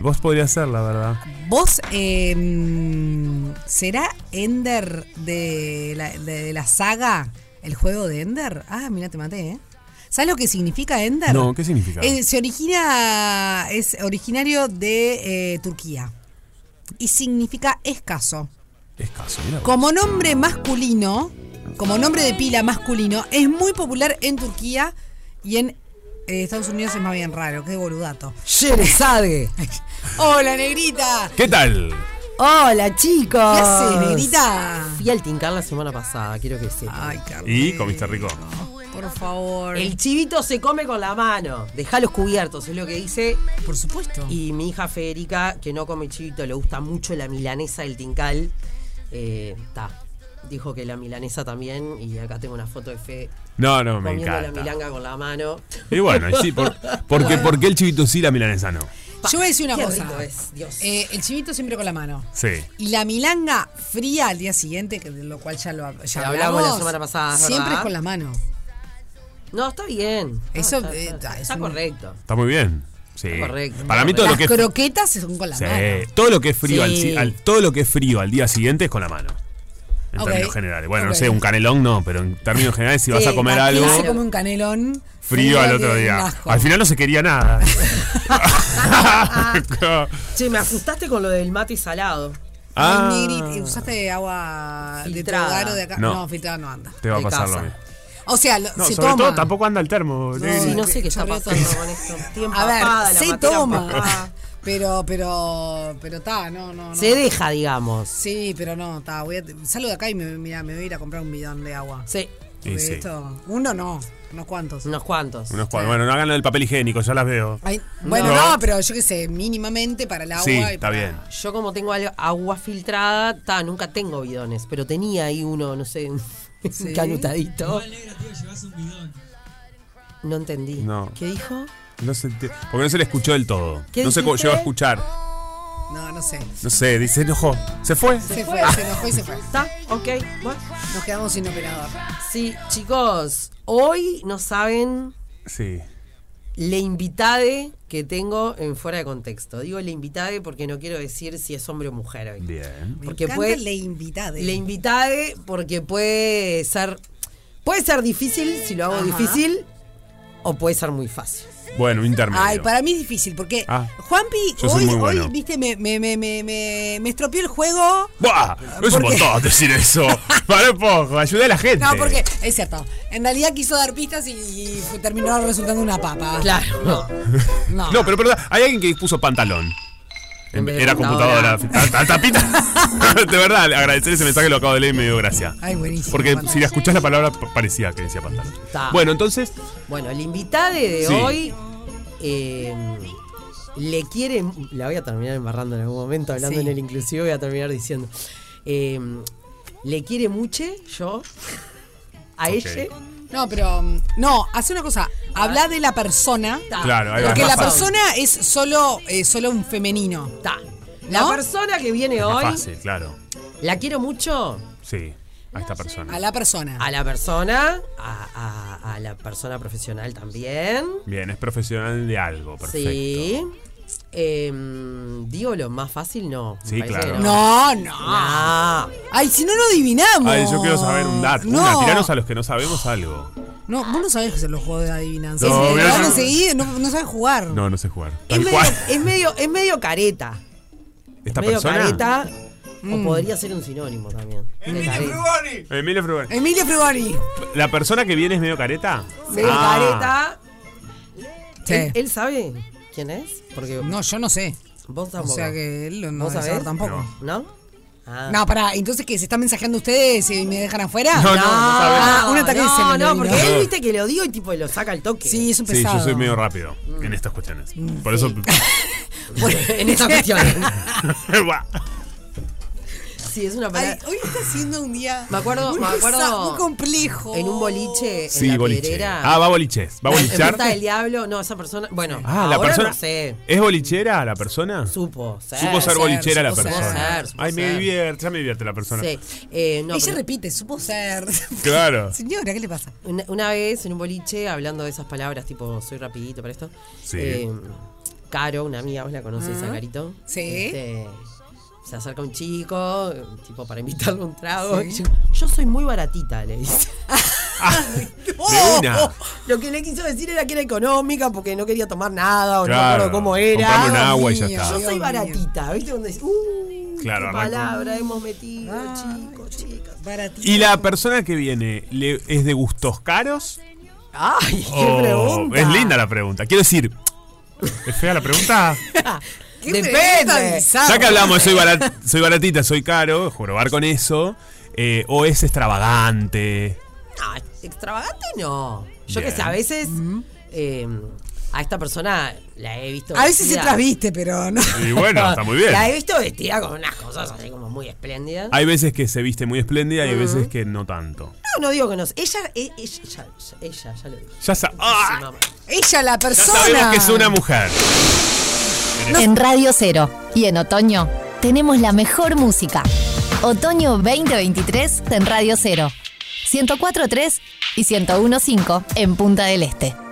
Speaker 2: Vos podrías ser, la verdad.
Speaker 1: ¿Vos eh, mm, será Ender de la, de la saga? ¿El juego de Ender? Ah, mira, te maté, ¿eh? ¿Sabes lo que significa Ender?
Speaker 2: No, ¿qué significa?
Speaker 1: Eh, se origina, es originario de eh, Turquía y significa escaso.
Speaker 2: Escaso, mira.
Speaker 1: Como nombre masculino, como nombre de pila masculino, es muy popular en Turquía y en eh, Estados Unidos es más bien raro. Qué boludato.
Speaker 15: Sherezade.
Speaker 1: Hola, negrita.
Speaker 2: ¿Qué tal?
Speaker 15: Hola, chicos.
Speaker 1: ¿Qué haces, negrita?
Speaker 15: Fui al Tincar la semana pasada, quiero que sepan.
Speaker 1: Ay, Carlos.
Speaker 2: ¿Y comiste rico?
Speaker 1: Por favor.
Speaker 15: El chivito se come con la mano. Deja los cubiertos, es lo que dice.
Speaker 1: Por supuesto.
Speaker 15: Y mi hija Federica, que no come chivito, le gusta mucho la milanesa del Tincal. Eh, ta. Dijo que la milanesa también. Y acá tengo una foto de Fe
Speaker 2: No, no, me
Speaker 15: comiendo la
Speaker 2: encanta.
Speaker 15: milanga con la mano.
Speaker 2: Y bueno, y sí, por, porque, porque el chivito sí, la milanesa no.
Speaker 1: Yo voy a decir una
Speaker 15: Qué
Speaker 1: cosa.
Speaker 15: rico es, Dios.
Speaker 1: Eh, el chivito siempre con la mano.
Speaker 2: Sí.
Speaker 1: Y la milanga fría al día siguiente, que de lo cual ya lo ya
Speaker 15: hablamos la semana pasada,
Speaker 1: Siempre es con la mano.
Speaker 15: No, está bien.
Speaker 1: Eso,
Speaker 15: está,
Speaker 1: eh,
Speaker 15: está-
Speaker 1: está- es
Speaker 15: está
Speaker 1: un-
Speaker 15: correcto.
Speaker 2: Está muy bien. Sí.
Speaker 15: Está correcto.
Speaker 2: Para mí todo
Speaker 1: Las
Speaker 2: lo que es
Speaker 1: croquetas son con la
Speaker 2: Sí,
Speaker 1: mano.
Speaker 2: todo lo que es frío al,
Speaker 15: Sí.
Speaker 2: al- todo lo que es frío al día siguiente es con la mano. En
Speaker 1: Ok.
Speaker 2: términos generales. Bueno, no sé, un canelón no, pero en términos generales si vas a comer algo
Speaker 1: ¿Quién se come un canelón
Speaker 2: frío al
Speaker 1: que
Speaker 2: otro
Speaker 1: un
Speaker 2: día.
Speaker 1: asco?
Speaker 2: Al final no se quería nada.
Speaker 15: Che, me asustaste con lo del mate salado.
Speaker 2: Ah.
Speaker 1: Ay, ¿Usaste agua de tu
Speaker 15: Filtrada.
Speaker 1: o de acá?
Speaker 2: No.
Speaker 1: No, filtrada no anda.
Speaker 2: Te va a
Speaker 15: De
Speaker 2: pasar
Speaker 15: casa.
Speaker 2: lo mismo.
Speaker 1: O sea, lo-
Speaker 2: No,
Speaker 1: se
Speaker 2: sobre
Speaker 1: toma.
Speaker 2: todo tampoco anda el termo. Negri.
Speaker 15: Sí, no sé qué está pasando
Speaker 1: todo.
Speaker 15: con esto. Estoy
Speaker 1: A ver,
Speaker 15: la
Speaker 1: se toma. Pero, pero, pero está, no, no, no.
Speaker 15: Se deja, digamos.
Speaker 1: Sí, pero no, está. Voy a, salgo de acá y me, mira, me voy a ir a comprar un bidón de agua.
Speaker 15: Sí,
Speaker 2: Y sí.
Speaker 1: esto, uno no, unos cuantos.
Speaker 15: unos cuantos.
Speaker 2: Unos cuadros. Bueno, no hagan del papel higiénico, ya las veo.
Speaker 1: Ay, bueno,
Speaker 2: No.
Speaker 1: no. pero yo qué sé, mínimamente para el agua.
Speaker 2: Sí,
Speaker 1: y
Speaker 2: está
Speaker 1: para-
Speaker 2: bien.
Speaker 15: Yo como tengo agua filtrada, ta, nunca tengo bidones, pero tenía ahí uno, no sé, un
Speaker 1: Sí.
Speaker 15: canutadito. No entendí.
Speaker 2: No.
Speaker 15: ¿Qué dijo?
Speaker 2: No se porque no se le escuchó del todo.
Speaker 15: ¿Qué
Speaker 2: no se
Speaker 15: dijiste?
Speaker 2: llegó a escuchar.
Speaker 1: No, no sé.
Speaker 2: No sé, dice enojó. ¿Se fue?
Speaker 1: Se fue, se enojó y se fue.
Speaker 15: ¿Está? Ok, bueno.
Speaker 1: Nos quedamos sin operador.
Speaker 15: Sí, chicos, hoy no saben
Speaker 2: Sí.
Speaker 15: la invitade que tengo en fuera de contexto. Digo la invitade porque no quiero decir si es hombre o mujer hoy.
Speaker 2: Bien.
Speaker 1: Me
Speaker 15: Porque
Speaker 1: encanta
Speaker 15: puede-
Speaker 1: la invitada.
Speaker 15: La invitade porque puede ser puede ser difícil si lo hago
Speaker 1: Ajá.
Speaker 15: difícil o puede ser muy fácil.
Speaker 2: Bueno, un intermedio.
Speaker 1: Ay, para mí es difícil porque
Speaker 2: Ah.
Speaker 1: Juanpi hoy,
Speaker 2: bueno.
Speaker 1: hoy, viste, me, me, me, me, me, me estropeó el juego.
Speaker 2: ¡Buah! No es un
Speaker 1: Porque-
Speaker 2: montón decir eso. Para un poco, ayudé a la gente.
Speaker 1: No, porque es cierto. En realidad quiso dar pistas y, terminó resultando una papa.
Speaker 15: Claro.
Speaker 1: No. No.
Speaker 2: No, pero perdón, hay alguien que puso pantalón.
Speaker 15: En vez de
Speaker 2: Era computadora. Al tapita. De verdad, agradecer ese mensaje lo acabo de leer y me dio gracia.
Speaker 1: Ay, buenísimo.
Speaker 2: Porque si la escuchás la palabra parecía que decía pantalón.
Speaker 15: Ta.
Speaker 2: Bueno, entonces,
Speaker 15: Bueno, la invitade de
Speaker 2: Sí.
Speaker 15: hoy eh, le quiere. La voy a terminar embarrando en algún momento, hablando
Speaker 1: Sí.
Speaker 15: en el inclusivo, voy a terminar diciendo. eh, le quiere mucho, yo, a ella.
Speaker 1: No, pero mm, no, hace una cosa. Habla de la persona.
Speaker 15: Ta.
Speaker 2: claro, ahí va.
Speaker 1: Porque
Speaker 2: es
Speaker 1: la
Speaker 2: más fácil.
Speaker 1: persona es solo, eh, solo un femenino.
Speaker 15: Ta. La
Speaker 1: ¿No?
Speaker 15: persona que viene
Speaker 2: Es
Speaker 15: hoy,
Speaker 2: fácil, claro.
Speaker 15: la quiero mucho
Speaker 2: Sí, a esta persona.
Speaker 1: A la persona.
Speaker 15: a la persona, a, a- a la persona profesional también.
Speaker 2: Bien, es profesional de algo, perfecto.
Speaker 15: Sí. Em, digo lo más fácil, no.
Speaker 2: Sí, claro.
Speaker 1: No, no. Ay, si no lo adivinamos.
Speaker 2: Ay, yo quiero saber un dato.
Speaker 1: No.
Speaker 2: Una, tiranos a los que no sabemos algo.
Speaker 1: No, vos no sabés hacer los juegos de adivinanza.
Speaker 2: No,
Speaker 1: no, no sabes jugar.
Speaker 2: No, no sé jugar.
Speaker 15: Es medio, es medio, es medio careta.
Speaker 2: ¿Esta
Speaker 15: medio
Speaker 2: persona?
Speaker 15: careta. O
Speaker 1: Mm.
Speaker 15: podría ser un sinónimo también.
Speaker 6: Emilio. Frugoni.
Speaker 2: Emilio Frugoni.
Speaker 1: Emilio Frugoni.
Speaker 2: ¿La persona que viene es medio careta?
Speaker 15: Medio
Speaker 2: Ah.
Speaker 15: careta.
Speaker 1: Sí.
Speaker 15: ¿Él, él sabe quién es? Porque
Speaker 1: No, yo no sé.
Speaker 15: vos
Speaker 1: O
Speaker 15: tampoco.
Speaker 1: sea que él no
Speaker 15: ¿Vos
Speaker 1: saber
Speaker 15: sabés?
Speaker 1: tampoco.
Speaker 15: ¿No? Ah.
Speaker 1: No, pará, entonces que se están mensajeando ustedes y me dejan afuera.
Speaker 2: No, no, no.
Speaker 1: Ah, un ataque de
Speaker 15: no, no,
Speaker 1: no,
Speaker 15: porque
Speaker 1: no.
Speaker 15: él viste que lo digo y tipo lo saca al toque.
Speaker 1: Sí, es un
Speaker 2: Sí,
Speaker 1: pesado.
Speaker 2: yo soy medio rápido en estas cuestiones. Por eso.
Speaker 15: en esta cuestión. Sí, es una palabra.
Speaker 1: Ay, hoy está siendo un día
Speaker 15: Me acuerdo,
Speaker 1: muy
Speaker 15: me acuerdo.
Speaker 1: muy complejo.
Speaker 15: En un boliche,
Speaker 2: Sí,
Speaker 15: en la
Speaker 2: boliche. Ah, va a boliches. ¿Va a bolichar?
Speaker 15: Del Diablo, no, esa persona. Bueno,
Speaker 2: Ah, la persona.
Speaker 15: no sé.
Speaker 2: ¿Es bolichera la persona?
Speaker 15: Supo ser.
Speaker 2: Supo ser bolichera la
Speaker 15: supo
Speaker 2: persona.
Speaker 15: ser, supo
Speaker 2: Ay, me divierte, ya me divierte la persona.
Speaker 15: Sí. Eh, no,
Speaker 1: Ella
Speaker 15: pero
Speaker 1: repite, supo ser.
Speaker 2: Claro.
Speaker 1: Señora, ¿qué le pasa?
Speaker 15: una, una vez en un boliche, hablando de esas palabras, tipo, soy rapidito para esto.
Speaker 2: Sí.
Speaker 15: eh, Caro, una amiga, vos la conocés,
Speaker 1: Ah.
Speaker 15: a Carito.
Speaker 1: Sí.
Speaker 15: Este, se acerca un chico, tipo, para invitarle un trago.
Speaker 1: Sí.
Speaker 15: yo, yo soy muy baratita, le dice.
Speaker 2: De una.
Speaker 15: Lo que le quiso decir era que era económica porque no quería tomar nada o no me
Speaker 2: Claro,
Speaker 15: acuerdo cómo era.
Speaker 2: un agua y ya
Speaker 15: Yo
Speaker 2: está.
Speaker 15: soy
Speaker 1: Dios mío.
Speaker 15: baratita, ¿viste? Donde dice,
Speaker 2: Claro,
Speaker 15: qué palabra hemos metido, chicos, chicas.
Speaker 1: Baratito.
Speaker 2: ¿Y la persona que viene le- es de gustos caros?
Speaker 15: Ay, qué
Speaker 2: ¿O-
Speaker 15: pregunta.
Speaker 2: Es linda la pregunta. Quiero decir, ¿es fea la pregunta?
Speaker 1: ¿Qué
Speaker 15: Depende.
Speaker 2: Ya que hablamos, soy, barat- soy baratita, soy caro, jorobar con eso. eh, o es extravagante.
Speaker 15: Ah, extravagante no. Yo
Speaker 2: Bien.
Speaker 15: que sé, a veces eh, a esta persona la he visto.
Speaker 1: A veces se trasviste, pero no.
Speaker 2: Y bueno, está muy bien.
Speaker 15: La he visto vestida con unas cosas así como muy espléndidas.
Speaker 2: Hay veces que se viste muy espléndida y hay veces que no tanto.
Speaker 15: No, no digo que no. Ella, e- ella, ella, ella, ya lo dije.
Speaker 2: Ya, sa- ¡Ah!
Speaker 1: Ella, la
Speaker 2: Ya
Speaker 1: persona.
Speaker 2: sabemos que es una mujer.
Speaker 5: En Radio Cero y en otoño tenemos la mejor música. Otoño 2023 en Radio Cero. 104.3 y 101.5 en Punta del Este.